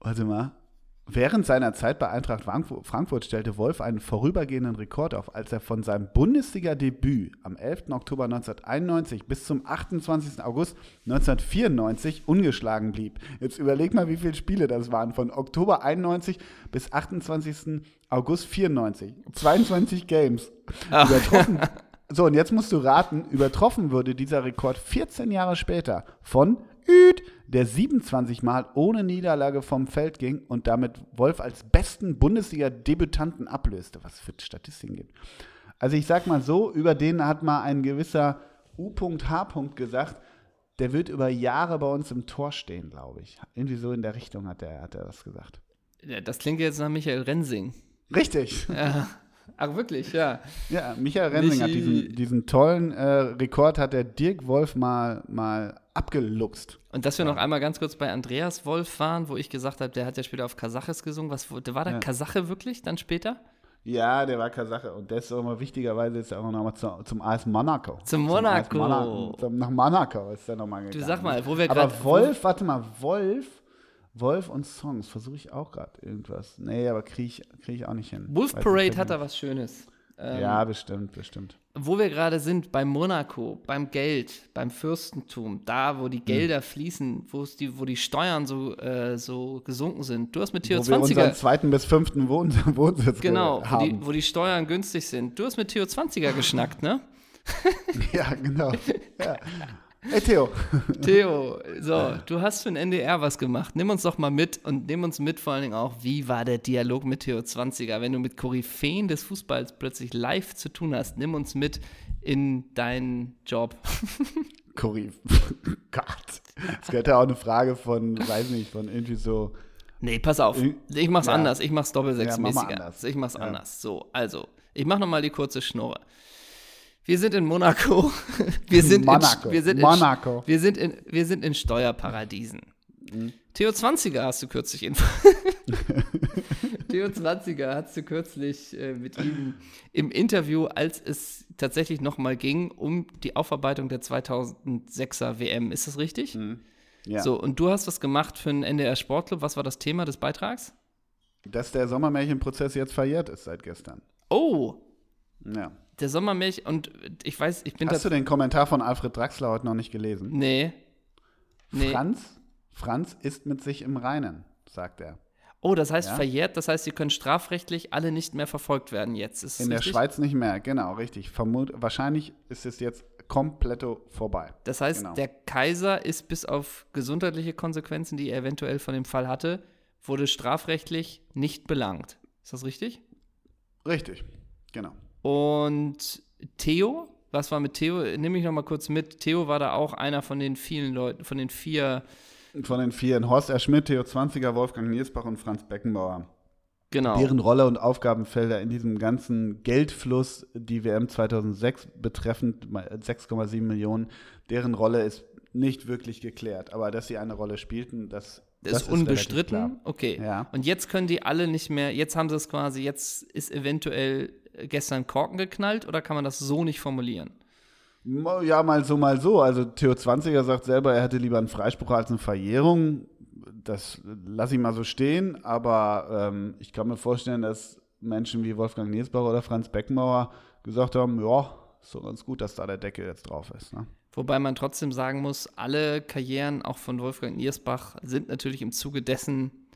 Warte mal. Während seiner Zeit bei Eintracht Frankfurt stellte Wolf einen vorübergehenden Rekord auf, als er von seinem Bundesliga-Debüt am 11. Oktober 1991 bis zum 28. August 1994 ungeschlagen blieb. Jetzt überleg mal, wie viele Spiele das waren. Von Oktober 91 bis 28. August 94. 22 Games. Übertroffen. So, und jetzt musst du raten, übertroffen wurde dieser Rekord 14 Jahre später von Üt, der 27 Mal ohne Niederlage vom Feld ging und damit Wolf als besten Bundesliga-Debütanten ablöste, was es für Statistiken gibt. Also ich sag mal so, über den hat mal ein gewisser U.H. gesagt, der wird über Jahre bei uns im Tor stehen, glaube ich. Irgendwie so in der Richtung hat er, hat er das gesagt. Das klingt jetzt nach Michael Rensing. Richtig. Ja. Ach, wirklich, ja. Ja, Michael Rensing hat diesen, diesen tollen äh, Rekord, hat der Dirk Wolf mal, mal abgeluchst. Und dass wir noch einmal ganz kurz bei Andreas Wolf waren, wo ich gesagt habe, der hat ja später auf Kasaches gesungen. Was, war der ja. Kasache wirklich dann später? Ja, der war Kasache. Und der ist auch mal wichtigerweise ist er auch nochmal zu, zum AS Monaco. Zum Monaco. Zum Monaco. Zum, nach Monaco ist er nochmal gegangen. Du sag mal, wo wir gerade. Aber Wolf, warte mal, Wolf. Wolf und Songs, versuche ich auch gerade irgendwas. Nee, aber kriege ich, krieg ich auch nicht hin. Wolf Parade hat da was Schönes. Ähm, ja, bestimmt, bestimmt. Wo wir gerade sind, beim Monaco, beim Geld, beim Fürstentum, da, wo die hm. Gelder hm. fließen, die, wo die Steuern so, äh, so gesunken sind. Du hast mit Theo wo 20er. Wir unseren zweiten bis fünften Wohn Wohnsitz Genau, wo die, wo die Steuern günstig sind. Du hast mit Theo 20er geschnackt, ne? ja, genau. Ja. Hey Theo. Theo, so, du hast für den NDR was gemacht. Nimm uns doch mal mit und nimm uns mit vor allen Dingen auch, wie war der Dialog mit Theo 20er? Wenn du mit Koryphäen des Fußballs plötzlich live zu tun hast, nimm uns mit in deinen Job. Koryph. Gott. Das gehört ja auch eine Frage von, weiß nicht, von irgendwie so. Nee, pass auf. Ich mach's ja. anders. Ich mach's doppelsechsmäßiger. Ja, mach ich mach's ja. anders. So, also, ich mach nochmal die kurze Schnurre. Wir sind in Monaco. Wir sind Monaco. In, wir sind Monaco. In, wir, sind in, wir sind in Steuerparadiesen. Mhm. Theo 20er hast du kürzlich in Theo 20er hast du kürzlich äh, mit ihm im Interview, als es tatsächlich nochmal ging um die Aufarbeitung der 2006er WM. Ist das richtig? Mhm. Ja. So, und du hast was gemacht für den NDR Sportclub. Was war das Thema des Beitrags? Dass der Sommermärchenprozess jetzt verjährt ist seit gestern. Oh. Ja der Sommermilch und ich weiß, ich bin Hast du den Kommentar von Alfred Draxler heute noch nicht gelesen? Nee. nee. Franz, Franz ist mit sich im Reinen, sagt er. Oh, das heißt ja? verjährt, das heißt, sie können strafrechtlich alle nicht mehr verfolgt werden jetzt. Ist In der Schweiz nicht mehr, genau, richtig. Vermut, wahrscheinlich ist es jetzt komplett vorbei. Das heißt, genau. der Kaiser ist bis auf gesundheitliche Konsequenzen, die er eventuell von dem Fall hatte, wurde strafrechtlich nicht belangt. Ist das richtig? Richtig, genau. Und Theo, was war mit Theo? Nimm mich noch mal kurz mit. Theo war da auch einer von den vielen Leuten, von den vier. Von den vier. Horst R. Schmidt, Theo Zwanziger, Wolfgang Niersbach und Franz Beckenbauer. Genau. Deren Rolle und Aufgabenfelder in diesem ganzen Geldfluss, die WM 2006 betreffend, 6,7 Millionen, deren Rolle ist nicht wirklich geklärt. Aber dass sie eine Rolle spielten, das, das, das ist unbestritten. Okay. Ja. Und jetzt können die alle nicht mehr, jetzt haben sie es quasi, jetzt ist eventuell gestern Korken geknallt oder kann man das so nicht formulieren? Ja, mal so, mal so. Also Theo 20er sagt selber, er hätte lieber einen Freispruch als eine Verjährung. das lasse ich mal so stehen, aber ähm, ich kann mir vorstellen, dass Menschen wie Wolfgang Niesbauer oder Franz Beckenbauer gesagt haben, ja, ist so ganz gut, dass da der Deckel jetzt drauf ist. Ne? Wobei man trotzdem sagen muss, alle Karrieren, auch von Wolfgang Niersbach, sind natürlich im Zuge dessen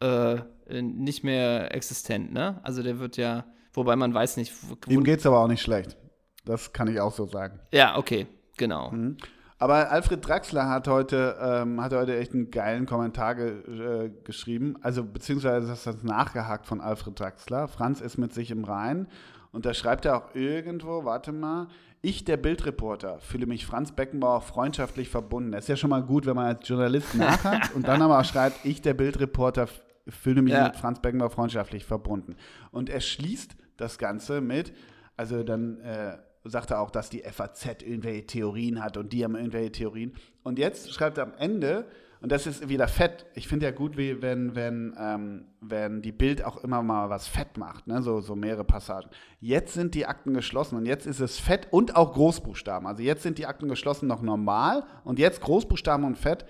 äh, nicht mehr existent. Ne? Also der wird ja, wobei man weiß nicht. Ihm geht es aber auch nicht schlecht. Das kann ich auch so sagen. Ja, okay, genau. Mhm. Aber Alfred Draxler hat heute, ähm, hat heute echt einen geilen Kommentar ge äh, geschrieben. Also, beziehungsweise das ist nachgehakt von Alfred Draxler. Franz ist mit sich im Reinen. Und da schreibt er auch irgendwo, warte mal, ich, der Bildreporter, fühle mich Franz Beckenbauer freundschaftlich verbunden. Das ist ja schon mal gut, wenn man als Journalist nachhakt und dann aber schreibt, ich, der Bildreporter, fühle mich ja. mit Franz Beckenbauer freundschaftlich verbunden. Und er schließt das Ganze mit, also dann äh, sagt er auch, dass die FAZ irgendwelche Theorien hat und die haben irgendwelche Theorien. Und jetzt schreibt er am Ende, und das ist wieder fett. Ich finde ja gut, wie wenn, wenn, ähm, wenn die Bild auch immer mal was fett macht, ne? so, so mehrere Passagen. Jetzt sind die Akten geschlossen und jetzt ist es fett und auch Großbuchstaben. Also jetzt sind die Akten geschlossen noch normal und jetzt Großbuchstaben und fett.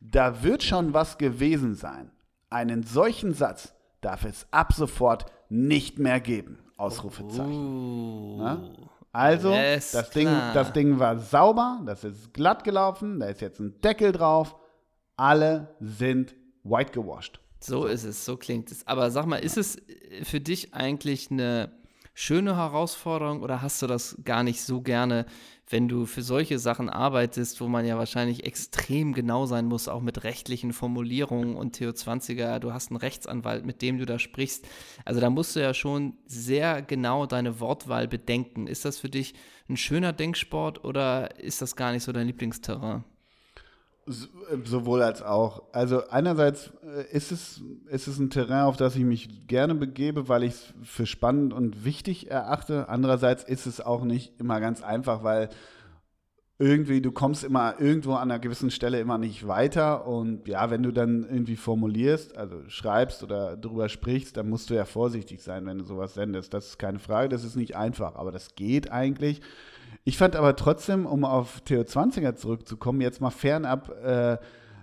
Da wird schon was gewesen sein. Einen solchen Satz darf es ab sofort nicht mehr geben. Ausrufezeichen. Uh. Ne? Also, das Ding, das Ding war sauber, das ist glatt gelaufen, da ist jetzt ein Deckel drauf. Alle sind white gewashed. So ist es, so klingt es. Aber sag mal, ist es für dich eigentlich eine schöne Herausforderung oder hast du das gar nicht so gerne, wenn du für solche Sachen arbeitest, wo man ja wahrscheinlich extrem genau sein muss, auch mit rechtlichen Formulierungen und Theo 20er, du hast einen Rechtsanwalt, mit dem du da sprichst. Also da musst du ja schon sehr genau deine Wortwahl bedenken. Ist das für dich ein schöner Denksport oder ist das gar nicht so dein Lieblingsterrain? Sowohl als auch. Also einerseits äh, ist es, ist es ein Terrain, auf das ich mich gerne begebe, weil ich es für spannend und wichtig erachte. Andererseits ist es auch nicht immer ganz einfach, weil irgendwie, du kommst immer irgendwo an einer gewissen Stelle immer nicht weiter. Und ja, wenn du dann irgendwie formulierst, also schreibst oder darüber sprichst, dann musst du ja vorsichtig sein, wenn du sowas sendest. Das ist keine Frage, das ist nicht einfach, aber das geht eigentlich. Ich fand aber trotzdem, um auf Theo 20er zurückzukommen, jetzt mal fernab, äh,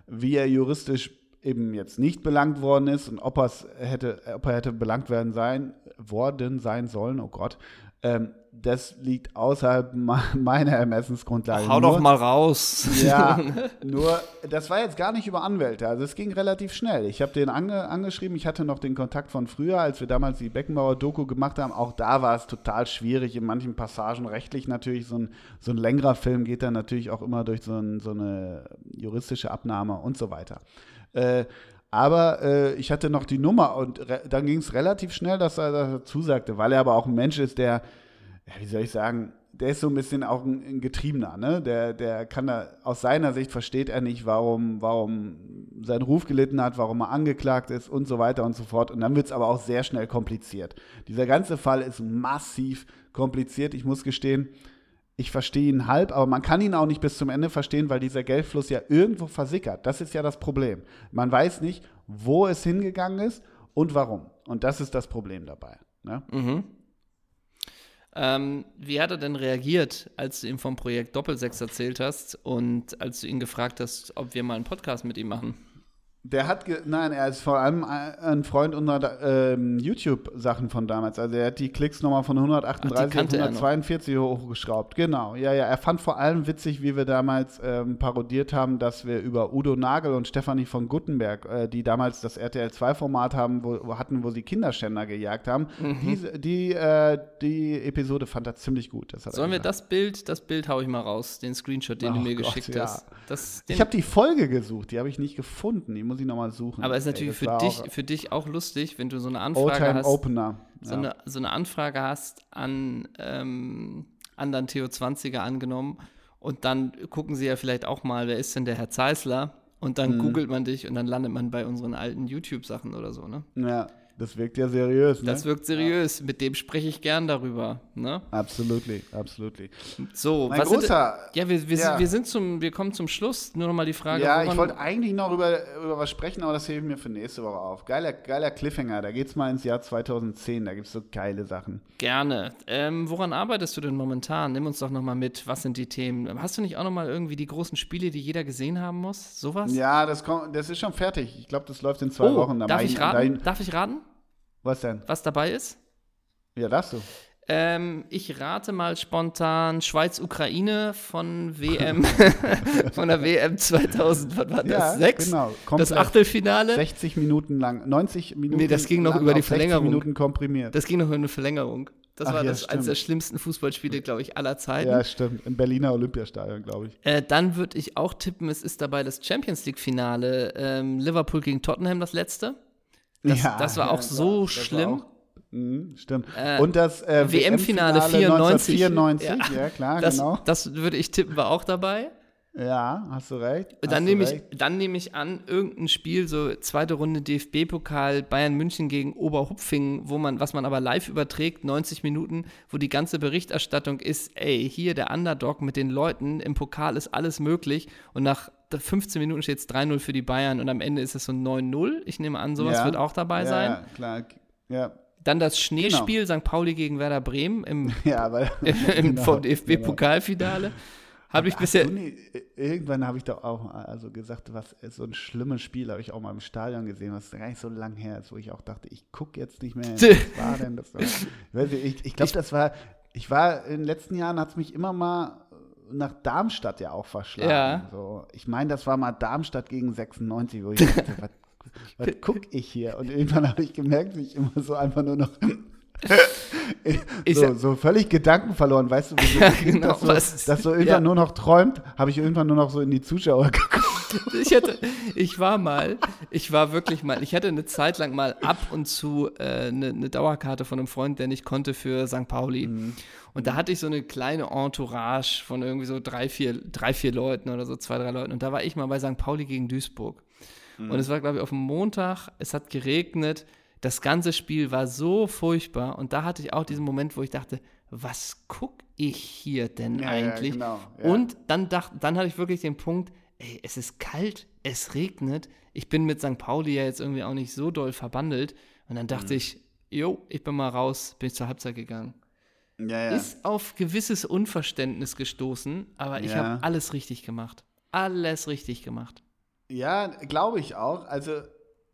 wie er juristisch eben jetzt nicht belangt worden ist und ob, hätte, ob er hätte belangt werden sein, worden sein sollen, oh Gott, ähm, das liegt außerhalb meiner Ermessensgrundlage. Hau nur, doch mal raus. Ja, nur, das war jetzt gar nicht über Anwälte. Also es ging relativ schnell. Ich habe den ange, angeschrieben, ich hatte noch den Kontakt von früher, als wir damals die Beckenbauer-Doku gemacht haben. Auch da war es total schwierig, in manchen Passagen rechtlich natürlich. So ein, so ein längerer Film geht dann natürlich auch immer durch so, ein, so eine juristische Abnahme und so weiter. Äh, aber äh, ich hatte noch die Nummer und dann ging es relativ schnell, dass er dazu sagte, weil er aber auch ein Mensch ist, der ja, wie soll ich sagen, der ist so ein bisschen auch ein, ein, Getriebener, ne? Der, der kann da, aus seiner Sicht versteht er nicht, warum, warum sein Ruf gelitten hat, warum er angeklagt ist und so weiter und so fort. Und dann wird es aber auch sehr schnell kompliziert. Dieser ganze Fall ist massiv kompliziert. Ich muss gestehen, ich verstehe ihn halb, aber man kann ihn auch nicht bis zum Ende verstehen, weil dieser Geldfluss ja irgendwo versickert. Das ist ja das Problem. Man weiß nicht, wo es hingegangen ist und warum. Und das ist das Problem dabei. Ne? Mhm. Ähm, wie hat er denn reagiert, als du ihm vom Projekt Doppelsechs erzählt hast und als du ihn gefragt hast, ob wir mal einen Podcast mit ihm machen? Der hat, nein, er ist vor allem ein Freund unserer ähm, YouTube-Sachen von damals. Also er hat die Klicks nochmal von 138 auf 142 hochgeschraubt. Genau, ja, ja. Er fand vor allem witzig, wie wir damals ähm, parodiert haben, dass wir über Udo Nagel und Stefanie von Guttenberg, äh, die damals das RTL 2-Format haben, wo, hatten, wo sie Kinderschänder gejagt haben. Mhm. Die, die, äh, die Episode fand er ziemlich gut. Sollen wir das Bild, das Bild hau ich mal raus, den Screenshot, den oh du mir Gott, geschickt ja. hast. Das, ich habe die Folge gesucht, die habe ich nicht gefunden. Die muss ich nochmal suchen. Aber es ist natürlich Ey, für, dich, für dich auch lustig, wenn du so eine Anfrage hast. Opener. Ja. So, eine, so eine Anfrage hast an, ähm, an dann Theo 20er angenommen und dann gucken sie ja vielleicht auch mal, wer ist denn der Herr Zeisler? Und dann mhm. googelt man dich und dann landet man bei unseren alten YouTube-Sachen oder so, ne? Ja. Das wirkt ja seriös, ne? Das wirkt seriös. Ja. Mit dem spreche ich gern darüber, ne? Absolutely, absolutely. So, mein was großer, sind, ja, wir, wir, ja. wir sind zum, wir kommen zum Schluss. Nur noch mal die Frage. Ja, ich wollte eigentlich noch über, über was sprechen, aber das hebe ich mir für nächste Woche auf. Geiler, geiler Cliffhanger. Da geht's mal ins Jahr 2010. Da gibt's so geile Sachen. Gerne. Ähm, woran arbeitest du denn momentan? Nimm uns doch noch mal mit. Was sind die Themen? Hast du nicht auch noch mal irgendwie die großen Spiele, die jeder gesehen haben muss? Sowas? Ja, das, kommt, das ist schon fertig. Ich glaube, das läuft in zwei oh, Wochen. darf ich raten? Darf ich raten? Was denn? Was dabei ist? Ja, darfst du. Ähm, ich rate mal spontan Schweiz-Ukraine von WM, von der WM 2000, was war das? Ja, Sechs? Genau. Komplett das Achtelfinale. 60 Minuten lang, 90 Minuten. Nee, das ging noch über die Verlängerung. Minuten komprimiert. Das ging noch über eine Verlängerung. Das Ach, war ja, das, eines der schlimmsten Fußballspiele, glaube ich, aller Zeiten. Ja, stimmt. Im Berliner Olympiastadion, glaube ich. Äh, dann würde ich auch tippen, es ist dabei das Champions League-Finale. Ähm, Liverpool gegen Tottenham, das letzte. Das, ja, das war auch so war, schlimm. Auch, mh, stimmt. Äh, Und das äh, WM-Finale 94. 94, ja, ja klar, das, genau. Das würde ich tippen, war auch dabei. Ja, hast du recht. Hast dann nehme ich, dann nehme ich an, irgendein Spiel, so zweite Runde DFB-Pokal, Bayern München gegen Oberhupfingen, wo man, was man aber live überträgt, 90 Minuten, wo die ganze Berichterstattung ist, ey, hier der Underdog mit den Leuten, im Pokal ist alles möglich und nach 15 Minuten steht es 3-0 für die Bayern und am Ende ist es so 9-0. Ich nehme an, sowas ja, wird auch dabei ja, sein. Ja, klar. Ja. Dann das Schneespiel genau. St. Pauli gegen Werder Bremen im, ja, weil, im, genau, vom DFB-Pokalfinale. Genau. Habe ich bisher. Nie, irgendwann habe ich doch auch also gesagt, was so ein schlimmes Spiel habe ich auch mal im Stadion gesehen, was gar nicht so lang her ist, wo ich auch dachte, ich gucke jetzt nicht mehr. Was war denn das? ich, ich glaube, das war. Ich war in den letzten Jahren hat es mich immer mal nach Darmstadt ja auch verschlagen. Ja. So, ich meine, das war mal Darmstadt gegen 96, wo ich dachte, was, was gucke ich hier? Und irgendwann habe ich gemerkt, wie ich immer so einfach nur noch so, so, völlig Gedanken verloren, weißt du, wie ja, genau, das, so, was, das so irgendwann ja. nur noch träumt, habe ich irgendwann nur noch so in die Zuschauer geguckt. Ich, hatte, ich war mal, ich war wirklich mal, ich hatte eine Zeit lang mal ab und zu äh, eine, eine, Dauerkarte von einem Freund, der nicht konnte für St. Pauli. Mhm. Und da hatte ich so eine kleine Entourage von irgendwie so drei, vier, drei, vier Leuten oder so, zwei, drei Leuten. Und da war ich mal bei St. Pauli gegen Duisburg. Mhm. Und es war, glaube ich, auf dem Montag, es hat geregnet das ganze Spiel war so furchtbar und da hatte ich auch diesen Moment, wo ich dachte, was gucke ich hier denn ja, eigentlich? Ja, genau, ja. Und dann, dacht, dann hatte ich wirklich den Punkt, ey, es ist kalt, es regnet, ich bin mit St. Pauli ja jetzt irgendwie auch nicht so doll verbandelt und dann dachte mhm. ich, jo, ich bin mal raus, bin ich zur Halbzeit gegangen. Ist auf gewisses Unverständnis gestoßen, aber ich habe alles richtig gemacht. Alles richtig gemacht. Ja, glaube ich auch. Also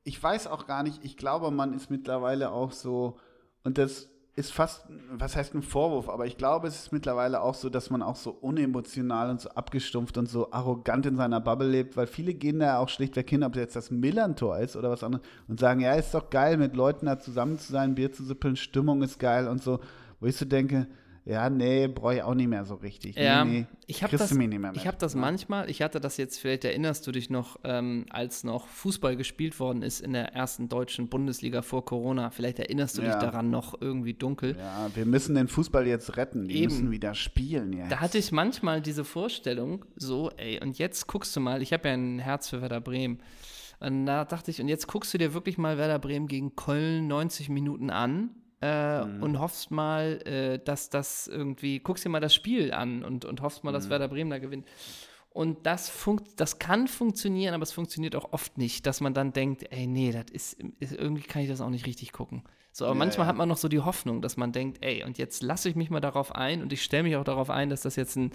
ich weiß auch gar nicht, ich glaube, man ist mittlerweile auch so, und das ist fast, was heißt ein Vorwurf, aber ich glaube, es ist mittlerweile auch so, dass man auch so unemotional und so abgestumpft und so arrogant in seiner Bubble lebt, weil viele gehen da auch schlichtweg hin, ob jetzt das Millantor ist oder was anderes, und sagen, ja, ist doch geil, mit Leuten da zusammen zu sein, Bier zu sippeln, Stimmung ist geil und so, wo ich so denke, ja, nee, brauche ich auch nicht mehr so richtig. Ja, nee, nee, ich habe das, ich hab das manchmal, ich hatte das jetzt, vielleicht erinnerst du dich noch, ähm, als noch Fußball gespielt worden ist in der ersten deutschen Bundesliga vor Corona. Vielleicht erinnerst du ja. dich daran noch irgendwie dunkel. Ja, wir müssen den Fußball jetzt retten. Die Eben. müssen wieder spielen jetzt. Da hatte ich manchmal diese Vorstellung, so, ey, und jetzt guckst du mal, ich habe ja ein Herz für Werder Bremen. Und da dachte ich, und jetzt guckst du dir wirklich mal Werder Bremen gegen Köln 90 Minuten an äh, mhm. und hoffst mal, äh, dass das irgendwie, guckst dir mal das Spiel an und, und hoffst mal, mhm. dass Werder Bremen da gewinnt. Und das, funkt, das kann funktionieren, aber es funktioniert auch oft nicht, dass man dann denkt, ey, nee, das ist, ist irgendwie kann ich das auch nicht richtig gucken. So, aber ja, manchmal ja. hat man noch so die Hoffnung, dass man denkt, ey, und jetzt lasse ich mich mal darauf ein und ich stelle mich auch darauf ein, dass das jetzt ein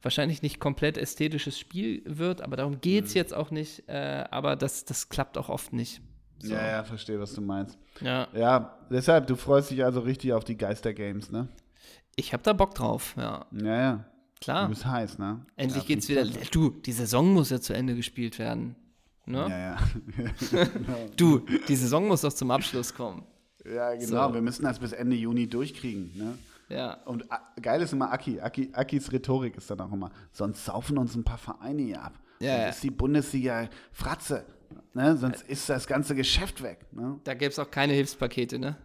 wahrscheinlich nicht komplett ästhetisches Spiel wird, aber darum geht es mhm. jetzt auch nicht. Äh, aber das, das klappt auch oft nicht. So. Ja, ja, verstehe, was du meinst. Ja. Ja, deshalb, du freust dich also richtig auf die Geister-Games, ne? Ich hab da Bock drauf, ja. Ja, ja. Klar. Du bist heiß, ne? Endlich ja, geht's wieder. Du, die Saison muss ja zu Ende gespielt werden. Ne? Ja, ja. du, die Saison muss doch zum Abschluss kommen. Ja, genau. So. Wir müssen das bis Ende Juni durchkriegen, ne? Ja. Und geil ist immer Aki. Aki. Akis Rhetorik ist dann auch immer, sonst saufen uns ein paar Vereine hier ab. Ja, ja. ist die Bundesliga Fratze. Ne? Sonst ist das ganze Geschäft weg. Ne? Da gäbe es auch keine Hilfspakete, ne?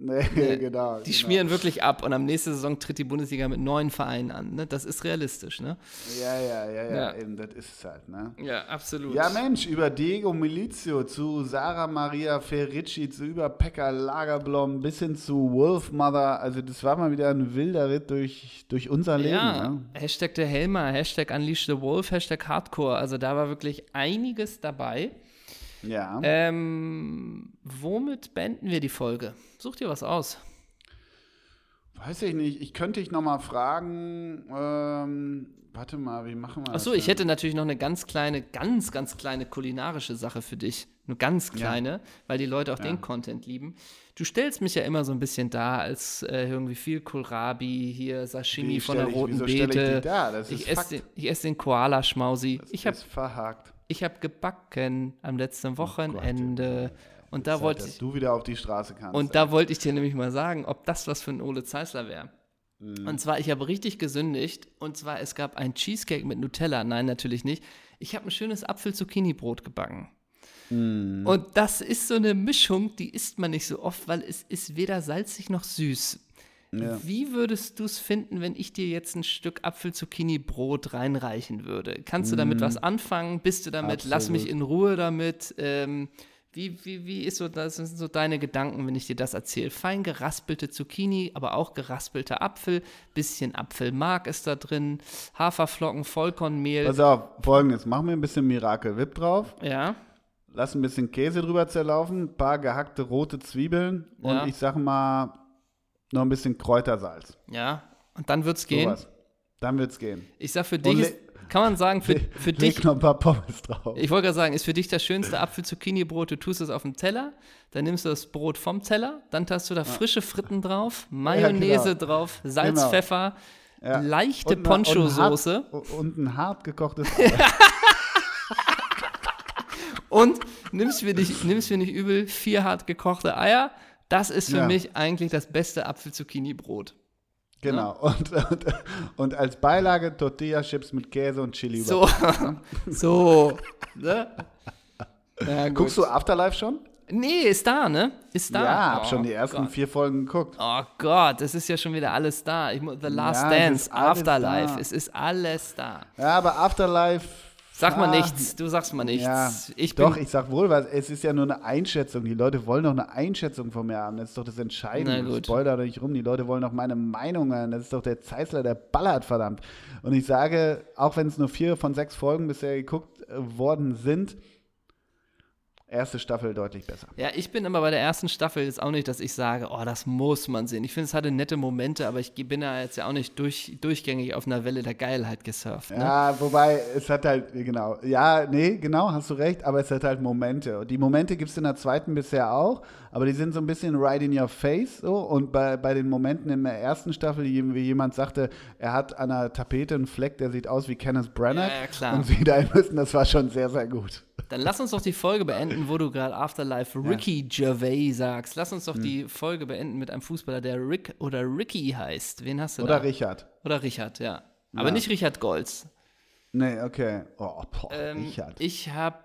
Nee, nee, genau. Die genau. schmieren wirklich ab und am nächsten Saison tritt die Bundesliga mit neuen Vereinen an. Ne? Das ist realistisch, ne? Ja, ja, ja, ja, ja, eben, das ist es halt, ne? Ja, absolut. Ja, Mensch, über Diego Milizio zu Sarah Maria Ferricci, zu über Pekka Lagerblom bis hin zu Wolfmother. Also, das war mal wieder ein wilder Ritt durch, durch unser Leben. Ja, ne? Hashtag der Helmer, Hashtag Unleash the Wolf, Hashtag Hardcore. Also, da war wirklich einiges dabei. Ja. Ähm, womit beenden wir die Folge? Such dir was aus. Weiß ich nicht. Ich könnte dich noch mal fragen. Ähm, warte mal, wie machen wir das? Achso, ich hätte natürlich noch eine ganz kleine, ganz, ganz kleine kulinarische Sache für dich. Nur ganz kleine, ja. weil die Leute auch ja. den Content lieben. Du stellst mich ja immer so ein bisschen da als äh, irgendwie viel Kohlrabi, hier Sashimi von der roten ich, Beete. Ich, ich esse den, ess den Koala-Schmausi. Ich habe verhakt. Ich habe gebacken am letzten oh Wochenende. Oh und da Zeit, wollte ich. du wieder auf die Straße kannst. Und da wollte ich dir nämlich mal sagen, ob das was für ein Ole Zeisler wäre. Mhm. Und zwar, ich habe richtig gesündigt. Und zwar, es gab ein Cheesecake mit Nutella. Nein, natürlich nicht. Ich habe ein schönes Apfel-Zucchini-Brot gebacken. Mhm. Und das ist so eine Mischung, die isst man nicht so oft, weil es ist weder salzig noch süß. Ja. Wie würdest du es finden, wenn ich dir jetzt ein Stück Apfel-Zucchini-Brot reinreichen würde? Kannst du damit mm. was anfangen? Bist du damit? Absolut. Lass mich in Ruhe damit. Ähm, wie, wie, wie ist so, das sind so deine Gedanken, wenn ich dir das erzähle? Fein geraspelte Zucchini, aber auch geraspelter Apfel, bisschen Apfelmark ist da drin, Haferflocken, Vollkornmehl. Pass auf, folgendes, machen wir ein bisschen Miracle Whip drauf. Ja. Lass ein bisschen Käse drüber zerlaufen, ein paar gehackte rote Zwiebeln und ja. ich sag mal noch ein bisschen Kräutersalz. Ja, und dann wird's gehen. So dann wird's gehen. Ich sag für dich, ist, kann man sagen, für, für dich. Noch ein paar Pommes drauf. Ich wollte gerade sagen, ist für dich das schönste Apfel-Zucchini-Brot. Du tust es auf dem Teller, dann nimmst du das Brot vom Teller, dann hast du da frische Fritten drauf, Mayonnaise ja, genau. drauf, Salz, genau. Pfeffer, ja. leichte Poncho-Soße. Und, ein hart gekochtes Und nimmst mir, nicht, mir nicht übel, vier hart gekochte Eier, das ist für ja. mich eigentlich das beste Apfel-Zucchini-Brot. Genau. Ja? Und, und, und, als Beilage Tortilla-Chips mit Käse und Chili. So. so. Ne? Ja, Guckst du Afterlife schon? Nee, ist da, ne? Ist da. Ja, hab oh, schon die ersten Gott. vier Folgen geguckt. Oh Gott, es ist ja schon wieder alles da. Ich, The Last ja, Dance, Afterlife, da. es ist alles da. Ja, aber Afterlife Sag mal ah, nichts, du sagst mal nichts. Ja, ich doch, ich sag wohl was. Es ist ja nur eine Einschätzung. Die Leute wollen doch eine Einschätzung von mir haben. Das ist doch das Entscheidende. Spoiler doch nicht rum. Die Leute wollen doch meine Meinung hören. Das ist doch der Zeisler, der ballert, verdammt. Und ich sage, auch wenn es nur vier von sechs Folgen bisher geguckt äh, worden sind, erste Staffel deutlich besser. Ja, ich bin immer bei der ersten Staffel jetzt auch nicht, dass ich sage, oh, das muss man sehen. Ich finde, es hatte nette Momente, aber ich bin da jetzt ja auch nicht durch, durchgängig auf einer Welle der Geilheit gesurft. Ne? Ja, wobei es hat halt, genau, ja, nee, genau, hast du recht, aber es hat halt Momente. Und die Momente gibt es in der zweiten bisher auch, aber die sind so ein bisschen right in your face. So. Und bei, bei den Momenten in der ersten Staffel, wie jemand sagte, er hat an der Tapete einen Fleck, der sieht aus wie Kenneth Branagh. Ja, ja, klar. Und sie da müssen, das war schon sehr, sehr gut. Dann lass uns doch die Folge beenden, wo du gerade Afterlife Ricky ja. Gervais sagst. Lass uns doch hm. die Folge beenden mit einem Fußballer, der Rick oder Ricky heißt. Wen hast du oder da? Oder Richard. Oder Richard, ja. Aber ja. nicht Richard Golz. Nee, okay. Oh, boah, ähm, Richard. Ich habe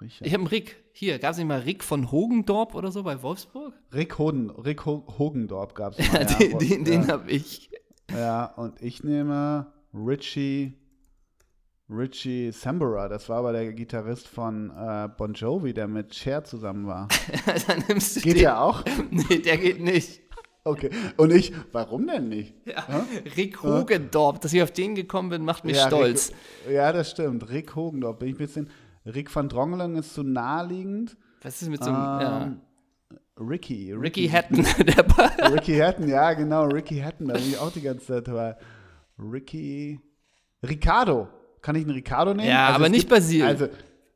ich habe einen Rick. Hier, gab es nicht mal Rick von Hogendorp oder so bei Wolfsburg? Rick, Hoden, Rick Ho Hogendorp gab es mal. ja, den, den, den habe ich. Ja, und ich nehme Richie Richie Sambora, das war aber der Gitarrist von äh, Bon Jovi, der mit Cher zusammen war. Dann nimmst du geht der auch? nee, der geht nicht. Okay. Und ich, warum denn nicht? Ja. Rick Hogendorp, dass ich auf den gekommen bin, macht mich ja, stolz. Rick, ja, das stimmt. Rick Hogendorp. Bin ich ein bisschen. Rick van Drongelen ist zu naheliegend. Was ist mit so einem. Ähm, ja. Ricky, Ricky. Ricky Hatton. Ricky Hatton, ja, genau. Ricky Hatton, da bin ich auch die ganze Zeit dabei. Ricky. Ricardo. Kann ich einen Ricardo nehmen? Ja, also aber nicht gibt, Basil. Also,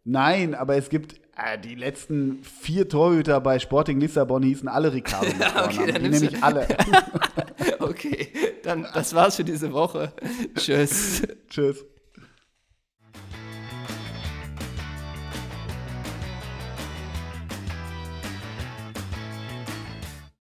nein, aber es gibt äh, die letzten vier Torhüter bei Sporting Lissabon hießen alle Ricardo. okay, dann die nehme ich alle. okay, dann das war's für diese Woche. Tschüss. Tschüss.